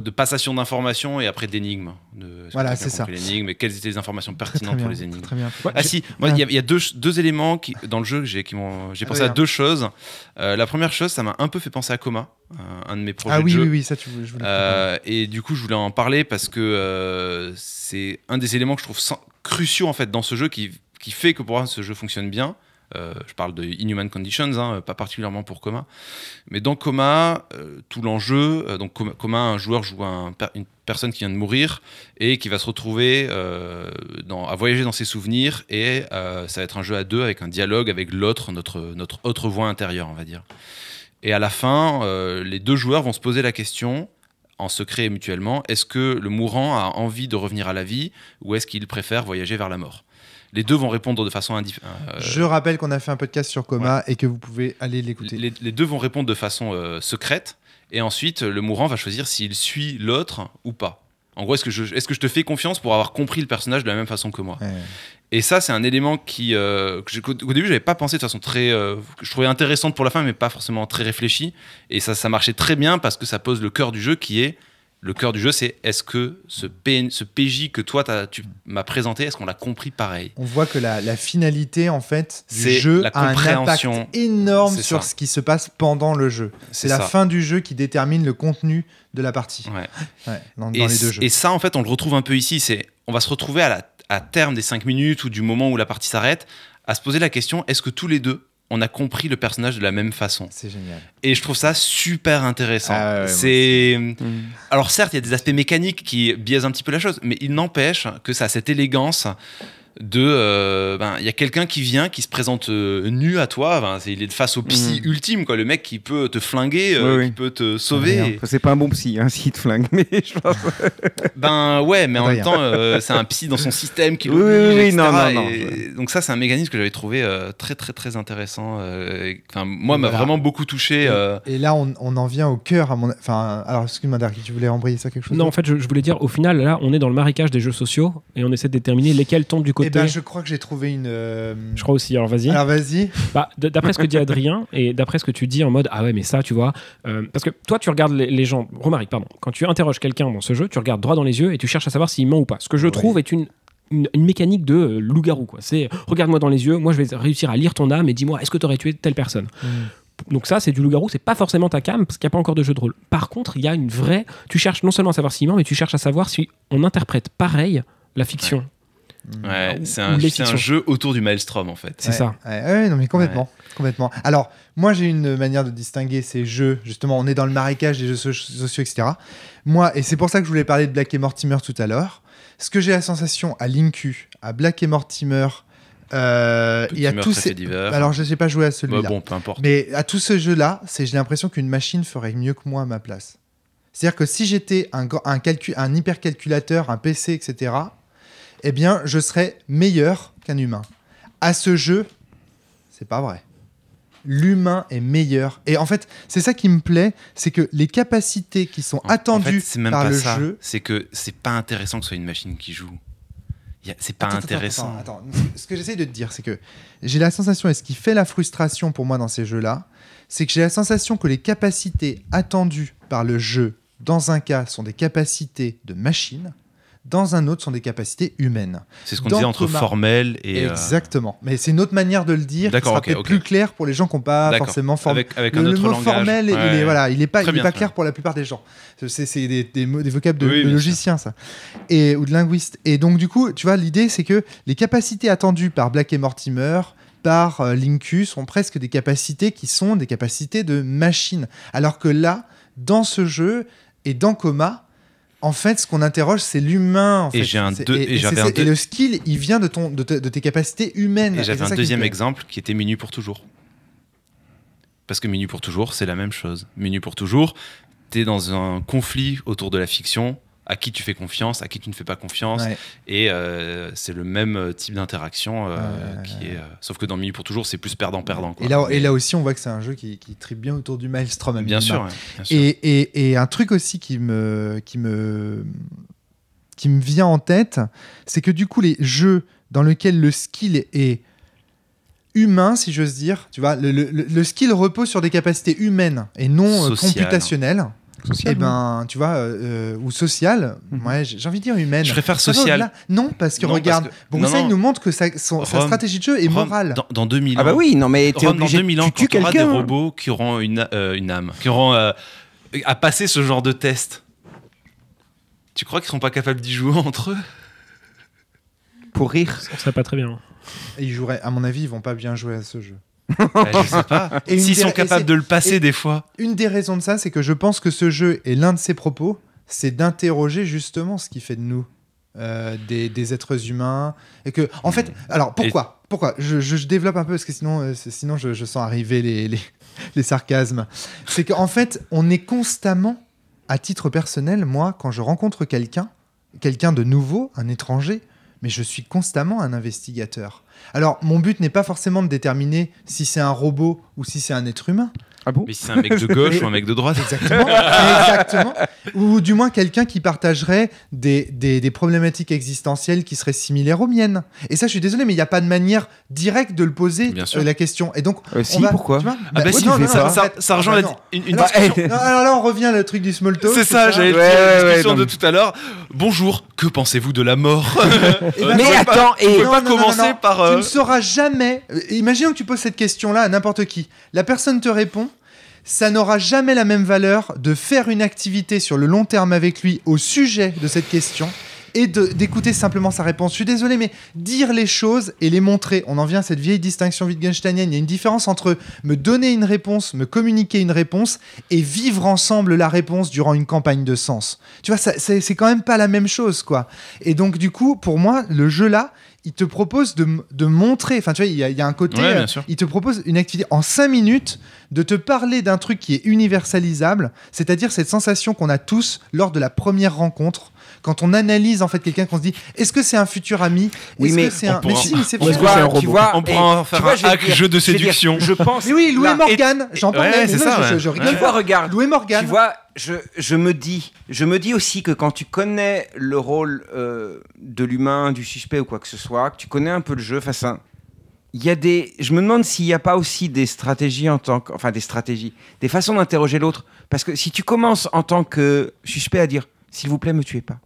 de passation d'informations et après d'énigmes. Voilà, c'est ça. l'énigme et quelles étaient les informations pertinentes pour les énigmes Très bien. Ah si, moi il y a, il y a deux, deux éléments qui, dans le jeu que j'ai qui m'ont j'ai Ah, pensé à deux choses. Euh, la première chose, ça m'a un peu fait penser à Coma, un, un de mes projets Ah de oui, jeu. oui, oui, ça, tu voulais. je. Euh, et du coup, je voulais en parler parce que euh, c'est un des éléments que je trouve sans- cruciaux en fait dans ce jeu qui, qui fait que pour moi ce jeu fonctionne bien. Euh, je parle de Inhuman Conditions, hein, pas particulièrement pour Coma. Mais dans Coma, euh, tout l'enjeu, euh, donc Coma, un joueur joue un une personne qui vient de mourir et qui va se retrouver à voyager dans ses souvenirs et ça va être un jeu à deux avec un dialogue avec l'autre, notre, autre voix intérieure, on va dire. Et à la fin, les deux joueurs vont se poser la question en secret et mutuellement, est-ce que le mourant a envie de revenir à la vie ou est-ce qu'il préfère voyager vers la mort? Les deux vont répondre de façon indifférente. Je rappelle qu'on a fait un podcast sur Coma et que vous pouvez aller l'écouter. les, les deux vont répondre de façon euh, secrète et ensuite le mourant va choisir s'il suit l'autre ou pas. En gros, est-ce que, je, est-ce que je te fais confiance pour avoir compris le personnage de la même façon que moi? Ouais. Et ça, c'est un élément qui, euh, que qu'au début, j'avais pas pensé de façon très, euh, que je trouvais intéressante pour la fin, mais pas forcément très réfléchie. Et ça, ça marchait très bien parce que ça pose le cœur du jeu, qui est le cœur du jeu, c'est est-ce que ce, PN ce PJ que toi tu m'as présenté, est-ce qu'on l'a compris pareil? On voit que la, la finalité en fait du C'est jeu la a un impact énorme sur ça. ce qui se passe pendant le jeu. C'est la ça. fin du jeu qui détermine le contenu de la partie. Ouais. Ouais, dans, Et, dans les c- deux jeux. et ça, en fait, on le retrouve un peu ici. C'est, on va se retrouver à, la, à terme des 5 minutes ou du moment où la partie s'arrête, à se poser la question est-ce que tous les deux, on a compris le personnage de la même façon C'est génial. Et je trouve ça super intéressant. Ah ouais, c'est Mm. alors certes, il y a des aspects mécaniques qui biaisent un petit peu la chose, mais il n'empêche que ça a cette élégance de euh, ben il y a quelqu'un qui vient qui se présente euh, nu à toi ben, c'est- il est face au psy Mhm. ultime quoi le mec qui peut te flinguer euh, Oui, oui. qui peut te sauver. Et- c'est pas un bon psy hein, s'il te flingue mais je pense ben ouais mais en même temps euh, c'est un psy dans son système qui Oui, l'oblige oui, oui, etc. non, non, non, Et donc ça c'est un mécanisme que j'avais trouvé euh, très très très intéressant euh, enfin moi m'a Voilà. vraiment beaucoup touché euh, Et là, on, on en vient au cœur. À mon... Enfin, alors, excuse-moi, Darky, tu voulais embrayer ça quelque chose Non, en fait, je, je voulais dire, au final, là, on est dans le marécage des jeux sociaux et on essaie de déterminer lesquels tombent du côté. Eh ben, je crois que j'ai trouvé une. euh, Je crois aussi. Alors, vas-y. Alors, vas-y. Bah, d'après ce que dit Adrien et d'après ce que tu dis en mode ah ouais mais ça tu vois euh, parce que toi tu regardes les, les gens Romaric pardon quand tu interroges quelqu'un dans ce jeu tu regardes droit dans les yeux et tu cherches à savoir s'il ment ou pas ce que je trouve est une une, une mécanique de euh, loup-garou quoi c'est regarde-moi dans les yeux moi je vais réussir à lire ton âme et dis-moi est-ce que tu aurais tué telle personne? Donc ça c'est du loup-garou c'est pas forcément ta cam parce qu'il n'y a pas encore de jeu de rôle par contre il y a une vraie tu cherches non seulement à savoir s'il ment mais tu cherches à savoir si on interprète pareil la fiction ouais, C'est un, les c'est un jeu autour du maelstrom en fait c'est Ouais, ça Ouais, ouais, non, mais complètement. complètement. Alors, moi, j'ai une manière de distinguer ces jeux. Justement, on est dans le marécage des jeux so- sociaux, etc. Moi, et c'est pour ça que je voulais parler de Black et Mortimer tout à l'heure. Ce que j'ai la sensation à Linku, à Black et Mortimer, euh, et à tous ces. divers. Alors, je n'ai pas joué à Bah, celui-là. bon peu importe Mais à tout ce jeu-là, c'est j'ai l'impression qu'une machine ferait mieux que moi à ma place. C'est-à-dire que si j'étais un hypercalculateur, un PC, etc., eh bien, je serais meilleur qu'un humain. À ce jeu, c'est pas vrai. l'humain est meilleur. Et en fait, c'est ça qui me plaît, c'est que les capacités qui sont En- en fait, attendues même par pas le ça. jeu. C'est que c'est pas intéressant que ce soit une machine qui joue. C'est pas attends, intéressant. Attends, attends. Ce que j'essaie de te dire, c'est que j'ai la sensation, et ce qui fait la frustration pour moi dans ces jeux-là, c'est que j'ai la sensation que les capacités attendues par le jeu, dans un cas, sont des capacités de machine, dans un autre, sont des capacités humaines. C'est ce qu'on disait entre formel et. euh, Exactement. Mais c'est une autre manière de le dire qui sera peut-être plus clair pour les gens qui n'ont pas forcément formé. avec, avec Le, un le autre mot langage. formel, il Ouais. est voilà, il est pas, il est pas clair pour la plupart des gens. C'est des, des mots, des vocables de, Oui, de logiciens ça, et ou de linguistes. Et donc du coup, tu vois, l'idée c'est que les capacités attendues par Black et Mortimer, par euh, Linkus, sont presque des capacités qui sont des capacités de machine. Alors que là, dans ce jeu et dans Coma. En fait, ce qu'on interroge, c'est l'humain. en Et fait. un deux- et et j'avais c'est un ça- deux- et le skill, il vient de, ton, de, te- de tes capacités humaines. Et j'avais un deuxième exemple qui était Menu pour toujours. Parce que Menu pour toujours, c'est la même chose. Menu pour toujours, t'es dans un conflit autour de la fiction, à qui tu fais confiance, à qui tu ne fais pas confiance, Ouais. et euh, c'est le même euh, type d'interaction euh, qui est. sauf que dans Menu pour toujours, c'est plus perdant-perdant. Et là, et là aussi, on voit que c'est un jeu qui, qui tripe bien autour du Maelstrom. à bien sûr, ouais, bien sûr. Et, et, et un truc aussi qui me, qui me, qui me vient en tête, c'est que du coup, les jeux dans lesquels le skill est humain, si j'ose dire, tu vois, le, le- le- le skill repose sur des capacités humaines et non Social. computationnelles. Social, Et ben, tu vois, euh, euh, ou social, Mhm. ouais, j'ai envie de dire humaine. Je préfère Ah non, social. là, non, parce que Non, regarde, parce que- bon, non, ça, il nous montre que sa, son- sa Rome- stratégie de jeu est Rome, morale. Dans, dans 2000 ans. Ah bah oui, non mais t'es Rome, dans obligé, 2000 ans, tu tues des robots qui auront une, euh, une âme, qui auront euh, à passer ce genre de test. Tu crois qu'ils seront pas capables d'y jouer entre eux? Pour rire. On serait pas très bien. Et ils joueraient, à mon avis, ils vont pas bien jouer à ce jeu. Bah, Je sais pas. S'ils sont capables de le passer des fois. Une des raisons de ça, c'est que je pense que ce jeu et l'un de ses propos, c'est d'interroger justement ce qui fait de nous euh, des, des êtres humains. Et que, en fait, alors pourquoi? Pourquoi? Je, je- je développe un peu parce que sinon, euh, sinon je, je sens arriver les, les, les sarcasmes. C'est qu'en fait, on est constamment, à titre personnel, moi, quand je rencontre quelqu'un, quelqu'un de nouveau, un étranger, mais je suis constamment un investigateur. Alors, mon but n'est pas forcément de déterminer si c'est un robot ou si c'est un être humain. Ah bon Mais si c'est un mec de gauche ou un mec de droite. Exactement. Exactement. Ou du moins quelqu'un qui partagerait des, des, des problématiques existentielles qui seraient similaires aux miennes. Et ça, je suis désolé, mais il n'y a pas de manière directe de le poser, Bien sûr. euh, la question. Et donc, Euh, on si, va- pourquoi tu vois, Ah bah ouais, si, non, non, ça, ça, rejoint ah la bah une, une Alors, discussion. non, alors là, on revient au truc du small talk. C'est ça, j'allais Ouais, la ouais, ouais, discussion de tout à l'heure. Bonjour, que pensez-vous de la mort ben, Mais attends, tu et- pas commencer par. Tu ne sauras jamais. euh, Imaginons que tu poses cette question-là à n'importe qui. La personne te répond. Ça n'aura jamais la même valeur de faire une activité sur le long terme avec lui au sujet de cette question et d'écouter simplement sa réponse. Je suis désolé, mais dire les choses et les montrer, on en vient à cette vieille distinction wittgensteinienne. Il y a une différence entre me donner une réponse, me communiquer une réponse et vivre ensemble la réponse durant une campagne de sens. Tu vois, c'est quand même pas la même chose, quoi. Et donc, du coup, pour moi, le jeu là, il te propose de, de montrer, enfin tu vois, il y, y a un côté, Ouais, bien euh, il te propose une activité en 5 minutes de te parler d'un truc qui est universalisable, c'est-à-dire cette sensation qu'on a tous lors de la première rencontre, quand on analyse en fait quelqu'un qu'on se dit, est-ce que c'est un futur ami? Oui, mais c'est un... Mais si, c'est tu vois, On pourra en faire un hack jeu de séduction. Je pense. Mais oui, Louis Morgan, j'en parlais, mais c'est ça, Tu vois, regarde. Louis Morgan. Tu vois, je, je me dis, je me dis aussi que quand tu connais le rôle euh, de l'humain, du suspect ou quoi que ce soit, que tu connais un peu le jeu, à, il y a des, je me demande s'il n'y a pas aussi des stratégies en tant que, enfin des stratégies, des façons d'interroger l'autre, parce que si tu commences en tant que suspect à dire, s'il vous plaît, me tuez pas,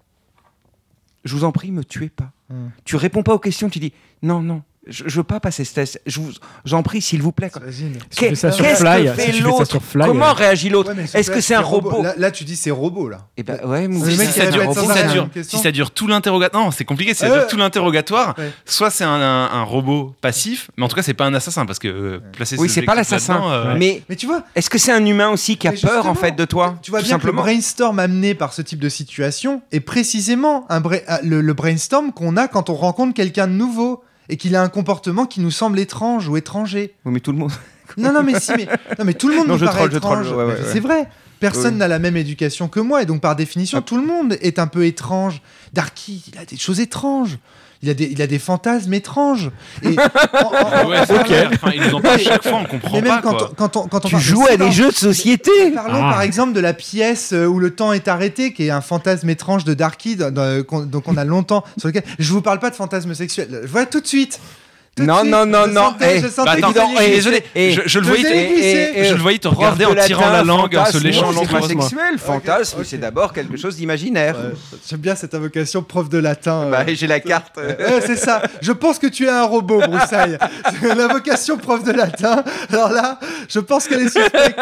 je vous en prie, me tuez pas. Hmm. Tu réponds pas aux questions, tu dis, non, non, je, je veux pas passer ce test, je vous, j'en prie, s'il vous plaît. Si Qu'est-ce que fait l'autre sur Fly, Comment euh, réagit l'autre Ouais, Est-ce que c'est un robot là, là, tu dis c'est robot là. Eh ben ouais, mec, si, ça dure, être sans si arrêt, ça dure- une question. si ça dure tout l'interrogatoire, non, c'est compliqué. Si ça Euh, dure tout l'interrogatoire, ouais. soit c'est un, un- un robot passif, mais en tout cas c'est pas un assassin parce que euh, placer Oui, c'est pas l'assassin. euh, Mais Mais tu vois, est-ce que c'est un humain aussi qui a peur en fait de toi Tu vois tout bien simplement que le brainstorm amené par ce type de situation est précisément euh, le brainstorm qu'on a quand on rencontre quelqu'un de nouveau et qu'il a un comportement qui nous semble étrange ou étranger. Oui, mais tout le monde. Non, non, mais si, mais, non, mais tout le monde Non, nous je paraît troll, je étrange. troll, ouais, ouais. C'est vrai. Personne Oui. n'a la même éducation que moi et donc par définition, Ah. tout le monde est un peu étrange. Darky, il a des choses étranges. Il a des, il a des fantasmes étranges. Et, en- en- Ouais, c'est clair. Enfin, ils nous en parlent chaque fois, on comprend mais même pas. quand, quoi. on- quand on, quand on Tu parle- joues à des jeux de société Parlons Ah. par exemple de la pièce euh, où le temps est arrêté, qui est un fantasme étrange de Darky, donc on a longtemps sur lequel. Je vous parle pas de fantasme sexuel. Voilà tout de suite. Tout Non, non, non, je non, sentais- eh, je sentais Bah, attends, désolé, je, je le voyais, te- glisser. je le voyais te Prof regarder de en tirant la latin, langue, hein, se léchant pas l'angle. sexuel. Fantasme, ok. c'est d'abord quelque chose d'imaginaire. Ouais, J'aime bien cette invocation prof de latin. euh. Bah, j'ai la carte. Ouais, c'est ça. Je pense que tu es un robot, Broussaille. C'est L'invocation prof de latin. Alors là, je pense qu'elle est suspecte.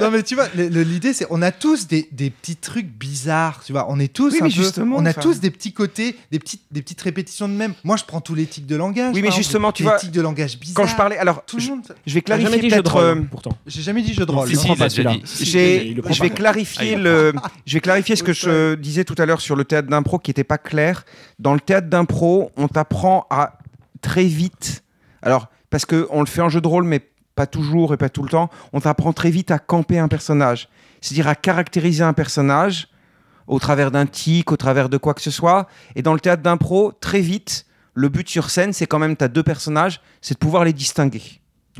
Non, mais tu vois, l'idée, c'est on a tous des, des petits trucs bizarres. Tu vois, on est tous Oui, un mais peu- justement, on a enfin. tous des petits côtés, des petites, des petites répétitions de même. Moi, je prends tous les tics de langage. Oui, mais justement, tu les vois, tics de langage bizarres. Quand je parlais, alors, tout le je, monde. je vais clarifier dit jeu de rôle, euh, pourtant. J'ai jamais dit jeu de rôle. si, si, pas celui-là. je vais clarifier le, je vais clarifier ce que je disais tout à l'heure sur le théâtre d'impro qui n'était pas clair. Dans le théâtre d'impro, on t'apprend à très vite. Alors parce que on le fait en jeu de rôle, mais pas toujours et pas tout le temps. On t'apprend très vite à camper un personnage, c'est-à-dire à caractériser un personnage au travers d'un tic, au travers de quoi que ce soit. Et dans le théâtre d'impro, très vite, le but sur scène, c'est quand même tu as deux personnages, c'est de pouvoir les distinguer.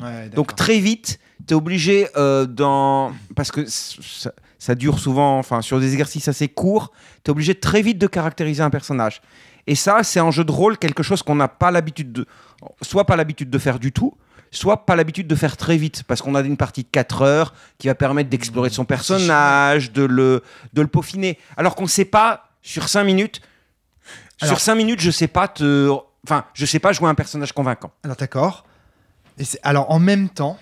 Ouais, Donc très vite, tu es obligé euh, dans parce que ça, ça dure souvent enfin sur des exercices assez courts, tu es obligé très vite de caractériser un personnage. Et ça, c'est en jeu de rôle quelque chose qu'on n'a pas l'habitude de soit pas l'habitude de faire du tout, soit pas l'habitude de faire très vite parce qu'on a une partie de 4 heures qui va permettre d'explorer son personnage, de le de le peaufiner alors qu'on sait pas sur 5 minutes Alors- sur 5 minutes, je sais pas te enfin, je sais pas jouer un personnage convaincant. Alors d'accord. Et alors en même temps,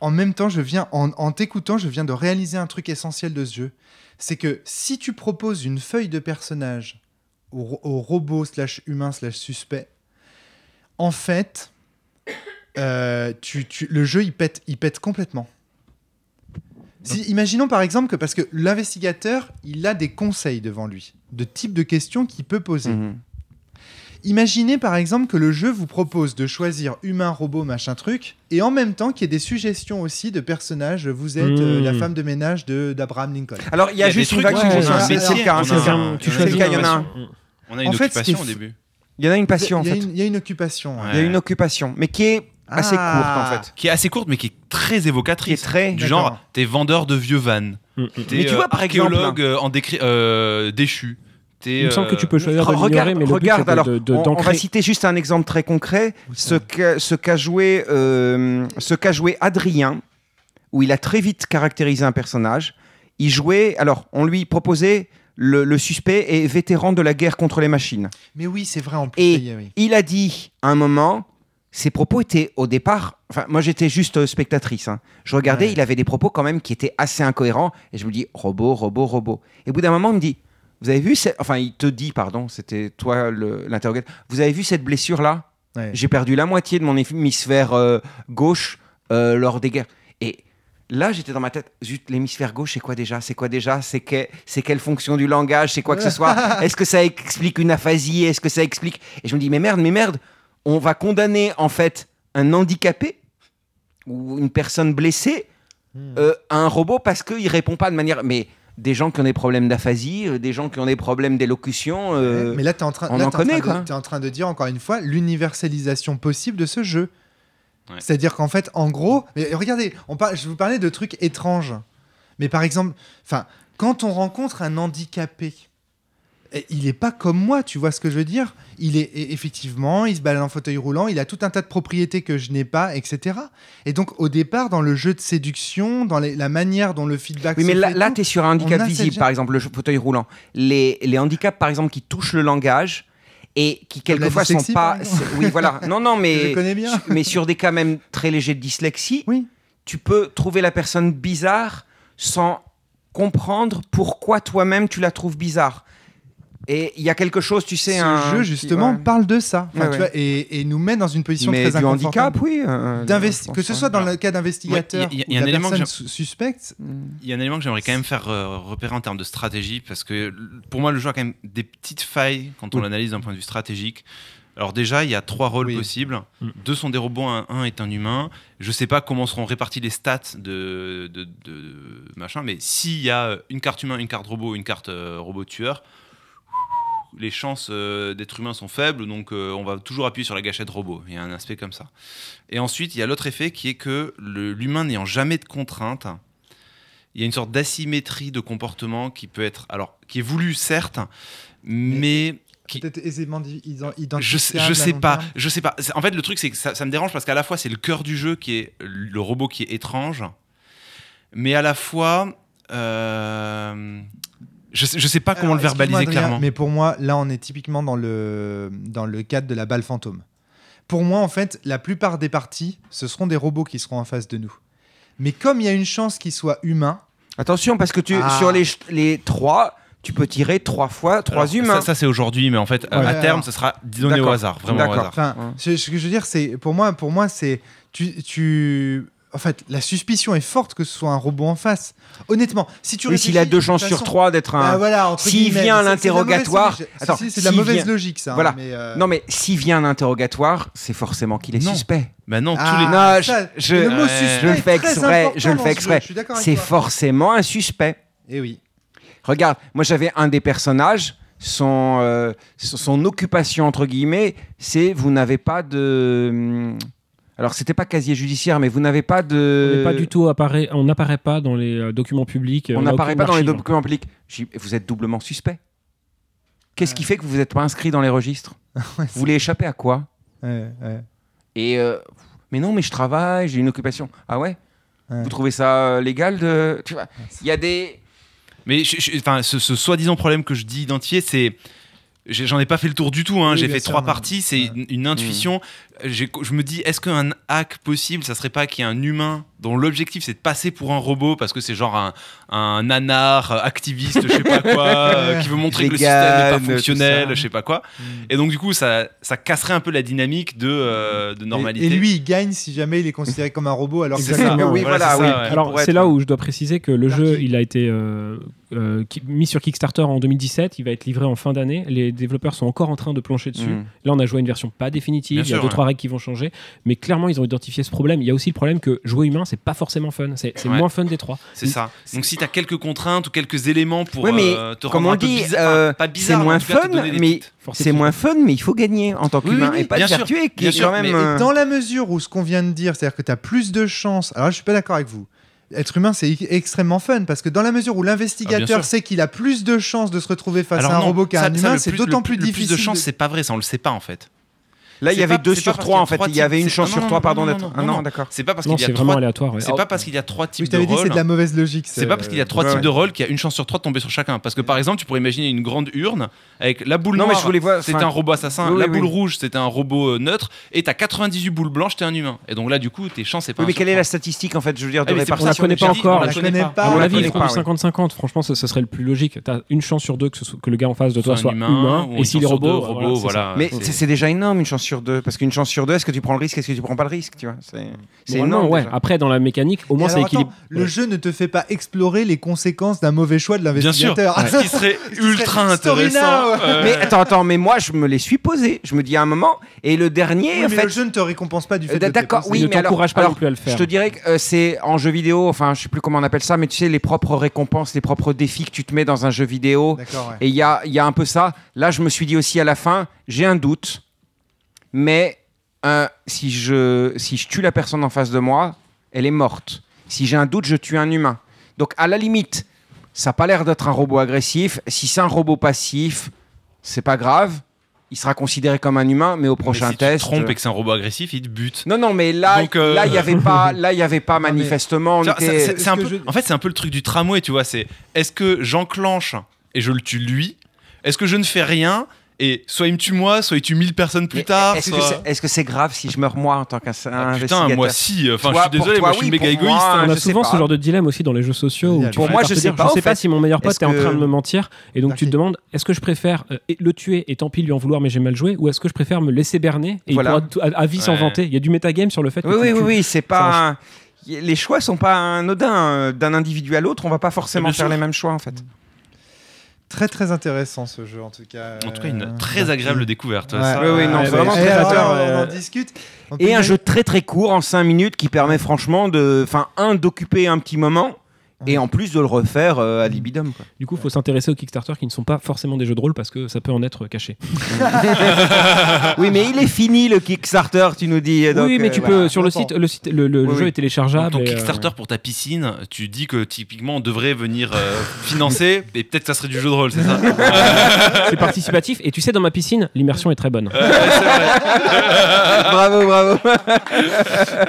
en même temps, je viens en, en t'écoutant, je viens de réaliser un truc essentiel de ce jeu. C'est que si tu proposes une feuille de personnage au, ro- au robot slash humain slash suspect, en fait, euh, tu, tu- le jeu il pète, il pète complètement. Si, imaginons par exemple que parce que l'investigateur, il a des conseils devant lui, de type de questions qu'il peut poser. Mhm. Imaginez par exemple que le jeu vous propose de choisir humain, robot, machin truc, et en même temps qu'il y ait des suggestions aussi de personnages. Vous êtes euh, Mmh. la femme de ménage de- d'Abraham Lincoln. Alors, il y a, juste une vague suggestion, ouais, c'est le cas. hein, on c'est le cas. il y en a choisis une une il y en a un. On a une En occupation au début. Il y en a une passion, en il, y a fait. une, il y a une occupation. ouais. Il y a une occupation, mais qui est assez Ah. courte, en fait. Qui est assez courte, mais qui est très Qui évocatrice. est très. Du genre, t'es vendeur de vieux vannes. Mm, mm. T'es Mais tu vois, euh, par exemple, euh, en décri- euh, déchu. Il me semble que euh, tu peux choisir de regarde, mais le but, regarde c'est alors, de- de- on, on va citer juste un exemple très concret. Ce qu'a ce joué, euh, ce qu'a joué Adrien, où il a très vite caractérisé un personnage. Il jouait, alors, on lui proposait le, le suspect est vétéran de la guerre contre les machines. Mais oui, c'est vrai en plus. Et oui. il a dit à un moment, ses propos étaient au départ, enfin moi j'étais juste euh, spectatrice, hein. je regardais, Ouais. il avait des propos quand même qui étaient assez incohérents, et je me dis robot, robot, robot. Et au bout d'un moment, il me dit, vous avez vu, cette... enfin il te dit, pardon, c'était toi l'interrogateur, vous avez vu cette blessure-là? Ouais. J'ai perdu la moitié de mon hémisphère euh, gauche euh, lors des guerres. Et là, j'étais dans ma tête, zut, l'hémisphère gauche, c'est quoi déjà? C'est quoi déjà? C'est que- c'est quelle fonction du langage? C'est quoi que ce soit? Est-ce que ça explique une aphasie? Est-ce que ça explique? Et je me dis, mais merde, mais merde, on va condamner en fait un handicapé ou une personne blessée Hmm. euh, à un robot parce qu'il répond pas de manière. Mais des gens qui ont des problèmes d'aphasie, euh, des gens qui ont des problèmes d'élocution. euh, Mais là, tu es en, train, on là, en connaît, en, train quoi. de, t'es en train de dire encore une fois l'universalisation possible de ce jeu. Ouais. C'est-à-dire qu'en fait, en gros, mais regardez, on par- je vous parlais de trucs étranges. Mais par exemple, enfin, quand on rencontre un handicapé, il est pas comme moi, tu vois ce que je veux dire? Il est eh, effectivement, il se balade en fauteuil roulant, il a tout un tas de propriétés que je n'ai pas, etc. Et donc, au départ, dans le jeu de séduction, dans les- la manière dont le feedback Oui, mais là, là tu es sur un handicap visible, par exemple, le fauteuil roulant. Les, les handicaps, par exemple, qui touchent le langage et qui, quelquefois, sont pas. Oui, voilà. Non, non, mais, bien. mais sur des cas même très légers de dyslexie, Oui. tu peux trouver la personne bizarre sans comprendre pourquoi toi-même tu la trouves bizarre. Et il y a quelque chose, tu sais, Ce un. jeu qui- justement ouais. parle de ça, Enfin, Ouais, tu ouais. vois, et, et nous met dans une position Mais très du inconfortable. handicap, oui. euh, pense, que ce soit dans le cas d'investigateur ouais, il y a- il ou un élément que suspecte, Il y a un élément que j'aimerais quand même faire euh, repérer en termes de stratégie, parce que pour moi, le jeu a quand même des petites failles quand on Oui. l'analyse d'un point de vue stratégique. Alors déjà, il y a trois rôles Oui. possibles. Mm. Deux sont des robots, un, un est un humain. Je sais pas comment seront répartis les stats de, de, de machin, mais s'il y a une carte humain, une carte robot, une carte euh, robot tueur, les chances euh, d'être humain sont faibles, donc euh, on va toujours appuyer sur la gâchette robot. Il y a un aspect comme ça. Et ensuite, il y a l'autre effet qui est que l'humain n'ayant jamais de contraintes, il y a une sorte d'asymétrie de comportement qui peut être, alors, qui est voulu certes, mais qui, Peut-être aisément je identifiable. sais, je sais long pas, je sais pas. En fait, le truc, c'est que ça, ça me dérange parce qu'à la fois, c'est le cœur du jeu qui est le robot qui est étrange, mais à la fois, euh, je, sais, je sais pas comment Alors, le verbaliser Adrien, clairement. Mais pour moi, là, on est typiquement dans le, dans le cadre de la balle fantôme. Pour moi, en fait, la plupart des parties, ce seront des robots qui seront en face de nous. Mais comme il y a une chance qu'ils soient humains, Attention, parce que tu, Ah. sur les, les trois, tu peux tirer trois fois trois Alors, humains. Ça, ça, c'est aujourd'hui, mais en fait, à- Ouais, à terme, alors. ce sera donné au hasard, vraiment au D'accord. hasard. enfin, Ouais. ce, ce que je veux dire, c'est pour moi, pour moi, c'est tu, tu, en fait, la suspicion est forte que ce soit un robot en face. Honnêtement, si tu Oui, s'il a deux de chances sur trois d'être un. Bah voilà, entre S'il vient à mais c'est- c'est de la mauvaise l'interrogatoire- logique. Attends, c'est de la mauvaise vient- logique, ça. hein, Voilà. mais, euh, Non, mais s'il vient un interrogatoire, c'est forcément qu'il est Non. suspect. Bah non, Ah, tous les. Non, ça, je- le mot Ouais. suspect Je le fais exprès, je le fais exprès. jeu, je suis d'accord avec C'est forcément un suspect. Eh oui. Regarde, moi j'avais un des personnages, son, euh, son son occupation entre guillemets, c'est vous n'avez pas de. Alors c'était pas casier judiciaire, mais vous n'avez pas On de. n'est pas du tout apparaît, on n'apparaît pas dans les euh, documents publics. On n'a n'apparaît pas dans les documents publics. Vous êtes doublement suspect. Qu'est-ce qui fait que vous n'êtes pas inscrit dans les registres Ouais, Vous voulez échapper à quoi Ouais, ouais. Et euh, mais non, mais je travaille, j'ai une occupation. Ah ouais, Ouais. Vous trouvez ça euh, légal de Tu vois, il y a des. Mais je- je- enfin, ce, ce soi-disant problème que je dis identifié, c'est. J'en ai pas fait le tour du tout, hein. Oui, j'ai fait sûr, trois non. parties, c'est Ouais. une, une intuition. J'ai- Je me dis, est-ce qu'un hack possible, ça serait pas qu'il y ait un humain dont l'objectif c'est de passer pour un robot parce que c'est genre un, un nanar euh, activiste, je sais pas quoi, euh, qui veut montrer que le système n'est pas fonctionnel, je sais pas quoi. Mm. Et donc du coup, ça, ça casserait un peu la dynamique de, euh, de normalité. Et, et lui, il gagne si jamais il est considéré comme un robot alors que c'est ça. oui, Voilà, oui. ça, ouais. Alors c'est être- là où je dois préciser que le Darky. jeu il a été euh, euh, mis sur Kickstarter en 2017, il va être livré en fin d'année. Les développeurs sont encore en train de plancher dessus. Mm. Là on a joué à une version pas définitive, Bien il y a sûr, deux ouais. trois règles qui vont changer, mais clairement ils ont identifié ce problème. Il y a aussi le problème que jouer humain c'est pas forcément fun, c'est Ouais. moins fun des trois. C'est ça. Donc si tu as quelques contraintes ou quelques éléments pour Ouais, mais euh, te comme rendre on un peu dit, bizarre, euh, pas bizarre, c'est moins cas, fun, mais C'est moins fun, mais il faut gagner en tant qu'humain oui, oui, et pas bien te faire sûr, tuer, qui bien est sûr, quand même. mais- euh, Et dans la mesure où ce qu'on vient de dire, c'est-à-dire que tu as plus de chances. Alors là, je suis pas d'accord avec vous. Être humain, c'est e- extrêmement fun parce que dans la mesure où Ah, l'investigateur sûr. sait qu'il a plus de chances de se retrouver face Alors à un non, robot qu'à un ça, humain, c'est plus- d'autant plus, le difficile. plus de chance, de- c'est pas vrai, ça on le sait pas en fait. Là, il y avait pas- deux c'est sur pas parce trois qu'il y a en fait. Il y avait une chance sur non, trois, non, pardon non, d'être. non, Ah d'accord. C'est pas parce Non, qu'il y a c'est vraiment trois aléatoire. c'est pas parce qu'il y a trois Oui, types je de t'avais dit rôles. c'est de la mauvaise logique. C'est pas parce qu'il y a trois Ouais, types ouais. de rôles qu'il y a une chance sur trois de tomber sur chacun. Parce que par exemple, tu pourrais imaginer une grande urne avec la boule Non, mais noire, je voulais voir, c'était un robot assassin, la boule rouge, c'était un robot euh, neutre, et t'as 98 boules blanches, t'es un humain. Et donc là, du coup, tes chances, c'est pas mais quelle est la statistique en fait Je veux dire de Ah, pour On la répartition connaît pas encore. on la connaît pas. À on mon la avis, connaît ils pas, feront oui. du 50-50. Franchement, ce, serait le plus logique. T'as une chance sur deux que, le gars en face de toi Soit humain, ou et si les robots, voilà. Mais c'est déjà énorme une chance sur deux parce qu'une chance sur deux, est-ce que tu prends le risque, est-ce que tu prends pas le risque, tu vois C'est énorme. ouais. déjà. Après, dans la mécanique, au moins c'est équilibré. attends, le jeu ne te fait pas explorer les conséquences d'un mauvais choix de Bien sûr, l'investigateur. ce qui serait ultra intéressant. now. euh, Mais attends, attends, mais moi je me les suis posés. Je me dis à un moment et le dernier Oui, en mais fait. le jeu ne te récompense pas du fait Euh, tes d'accord, oui, ne mais alors- t'encourage pas alors, non plus à le Je faire. te dirais que euh, c'est en jeu vidéo, enfin je sais plus comment on appelle ça, mais tu sais les propres récompenses, les propres défis que tu te mets dans un jeu vidéo. Et il y a, il y a un peu ça. Là, je me suis dit aussi à la fin, j'ai un doute, mais euh, si, je, si je tue la personne en face de moi, elle est morte. Si j'ai un doute, je tue un humain. Donc à la limite, ça n'a pas l'air d'être un robot agressif. Si c'est un robot passif, c'est pas grave. Il sera considéré comme un humain, mais au mais prochain si test. tu te trompes et que c'est un robot agressif, il te bute. Non, non, mais là, Donc, euh, là, il y avait pas, là, il y avait pas manifestement. Un peu- je- En fait, c'est un peu le truc du tramway, tu vois. C'est est-ce que j'enclenche et je le tue lui? Est-ce que je ne fais rien et soit il me tue moi, soit il tue 1000 personnes plus Mais tard Est-ce que c'est que grave si je meurs moi en tant qu'investigateur Ah, Putain, moi si. Enfin, Toi, je suis désolé, toi, moi je suis oui, méga égoïste. moi, hein. On a souvent pas. ce genre de dilemme aussi dans les jeux sociaux. Où Génial. tu Pour moi, je sais dire, pas, Je sais pas si mon meilleur pote est en que- train de me mentir. Et donc tu te demandes est-ce que je préfère euh, le tuer et tant pis lui en vouloir, mais j'ai mal joué Ou est-ce que je préfère me laisser berner et Voilà. il pourra tout- à, à vie s'en Ouais. vanter? Il y a du metagame sur le fait que Oui, tu oui, oui, oui, c'est pas. un- Les choix sont pas anodins. euh, D'un individu à l'autre, on va pas forcément faire les mêmes choix en fait. Très très intéressant ce jeu en tout cas. En tout cas, une très merci. agréable découverte. Ouais. Ça, Oui, oui, non, euh, vraiment très alors, flatteur, on en discute. Et un jeu très très court en 5 minutes qui permet franchement de. Enfin, un, d'occuper un petit moment Et en plus de le refaire euh, à libidum. Quoi. Du coup, il faut s'intéresser aux Kickstarter qui ne sont pas forcément des jeux de rôle parce que ça peut en être caché. oui, mais il est fini le Kickstarter, tu nous dis. donc, oui, mais euh, tu voilà. peux sur le site, le site, le, le Oui, jeu oui. est téléchargeable. Ton et, euh, Kickstarter pour ta piscine, tu dis que typiquement on devrait venir euh, financer et peut-être ça serait du jeu de rôle, c'est ça c'est participatif et tu sais dans ma piscine l'immersion est très bonne. Ouais, c'est vrai. bravo, bravo.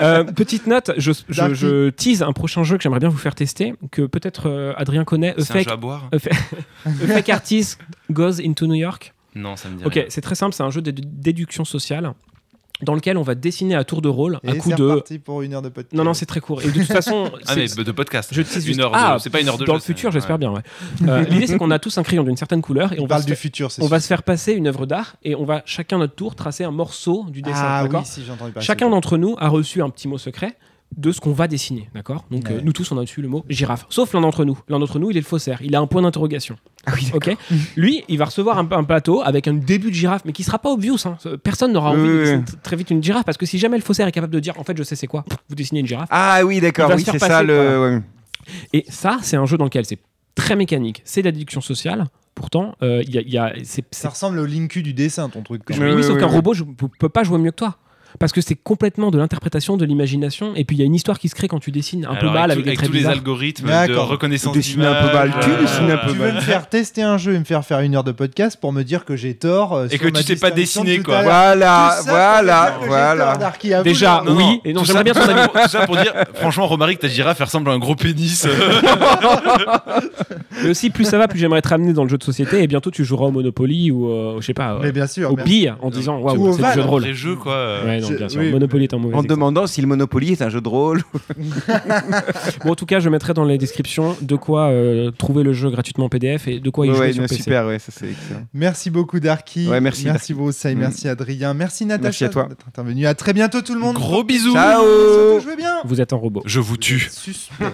Euh, petite note, je, je tease un prochain jeu que j'aimerais bien vous faire tester que peut-être euh, Adrien connaît. A C'est un Fake, jeu à boire A Fa- A Fake Artist Goes into New York. Non, ça me dit Ok, rien. c'est très simple, c'est un jeu de déduction sociale dans lequel on va dessiner à tour de rôle à Et coup c'est de. reparti pour une heure de podcast. Non non c'est très court et de toute façon. Ah, c'est- mais de podcast. Je tease juste- Une heure de Ah. C'est pas une heure de dans jeu, le futur, j'espère ouais. bien. Ouais. Euh, L'idée, c'est qu'on a tous un crayon d'une certaine couleur et on On va, parle se du faire, futur, c'est on va se faire passer une œuvre d'art et on va chacun notre tour tracer un morceau du dessin. Ah oui, si j'ai entendu parler. Chacun de d'entre nous a reçu un petit mot secret de ce qu'on va dessiner, d'accord? Donc Ouais. euh, nous tous on a reçu le mot girafe, sauf l'un d'entre nous. L'un d'entre nous, il est le faussaire, il a un point d'interrogation. Ah oui, Ok? Lui, il va recevoir un, un plateau avec un début de girafe, mais qui sera pas obvious. hein. Personne n'aura Oui, envie de oui, dessiner oui. très vite une girafe parce que si jamais le faussaire est capable de dire en fait je sais c'est quoi, vous dessinez une girafe. Ah oui, d'accord, oui, c'est ça le. ouais. Et ça, c'est un jeu dans lequel c'est très mécanique, c'est de la déduction sociale. Pourtant, euh, il y a, y Ça ressemble au Linku du dessin, ton truc. quand Je même. me Ouais, dis, sauf qu'un robot, je ne peux pas jouer mieux que toi. Parce que c'est complètement de l'interprétation, de l'imagination, et puis il y a une histoire qui se crée quand tu dessines un peu mal avec, avec, tout- avec traits tous les algorithmes de reconnaissance Dessiner un peu mal, tu euh, dessines un peu Tu mal. veux me faire tester un jeu et me faire faire une heure de podcast pour me dire que j'ai tort euh, Et sur que ma tu sais pas dessiner, quoi. Voilà, ça voilà, voilà. tort, Déjà, Non, Oui, non, et non, j'aimerais bien ton avis. Tout ça pour dire, franchement, Romaric, ta girafe, ressemble à un gros pénis. Mais aussi, plus ça va, plus j'aimerais être amené dans le jeu de société, et bientôt tu joueras au Monopoly ou, euh, je sais pas, euh, Mais bien sûr. au mais- pire, en disant Ou waouh, c'est du jeu de Un rôle. vrai jeu, quoi. euh. Ouais, non, Je- bien sûr. oui. Monopoly est un mauvais En exemple. demandant si le Monopoly est un jeu de rôle. Bon, en tout cas, je mettrai dans les descriptions de quoi euh, trouver le jeu gratuitement en PDF et de quoi y Ouais, jouer ouais, sur PC. super, ouais, ça c'est excellent. Merci beaucoup Darky. Ouais, merci, Merci Broussaille, Mm. merci Adrien, merci Natacha Merci à toi. d'être intervenu. À très bientôt tout le monde. Gros bisous. Ciao Surtout jouez bien. Vous êtes un robot. Je vous tue. Suspect.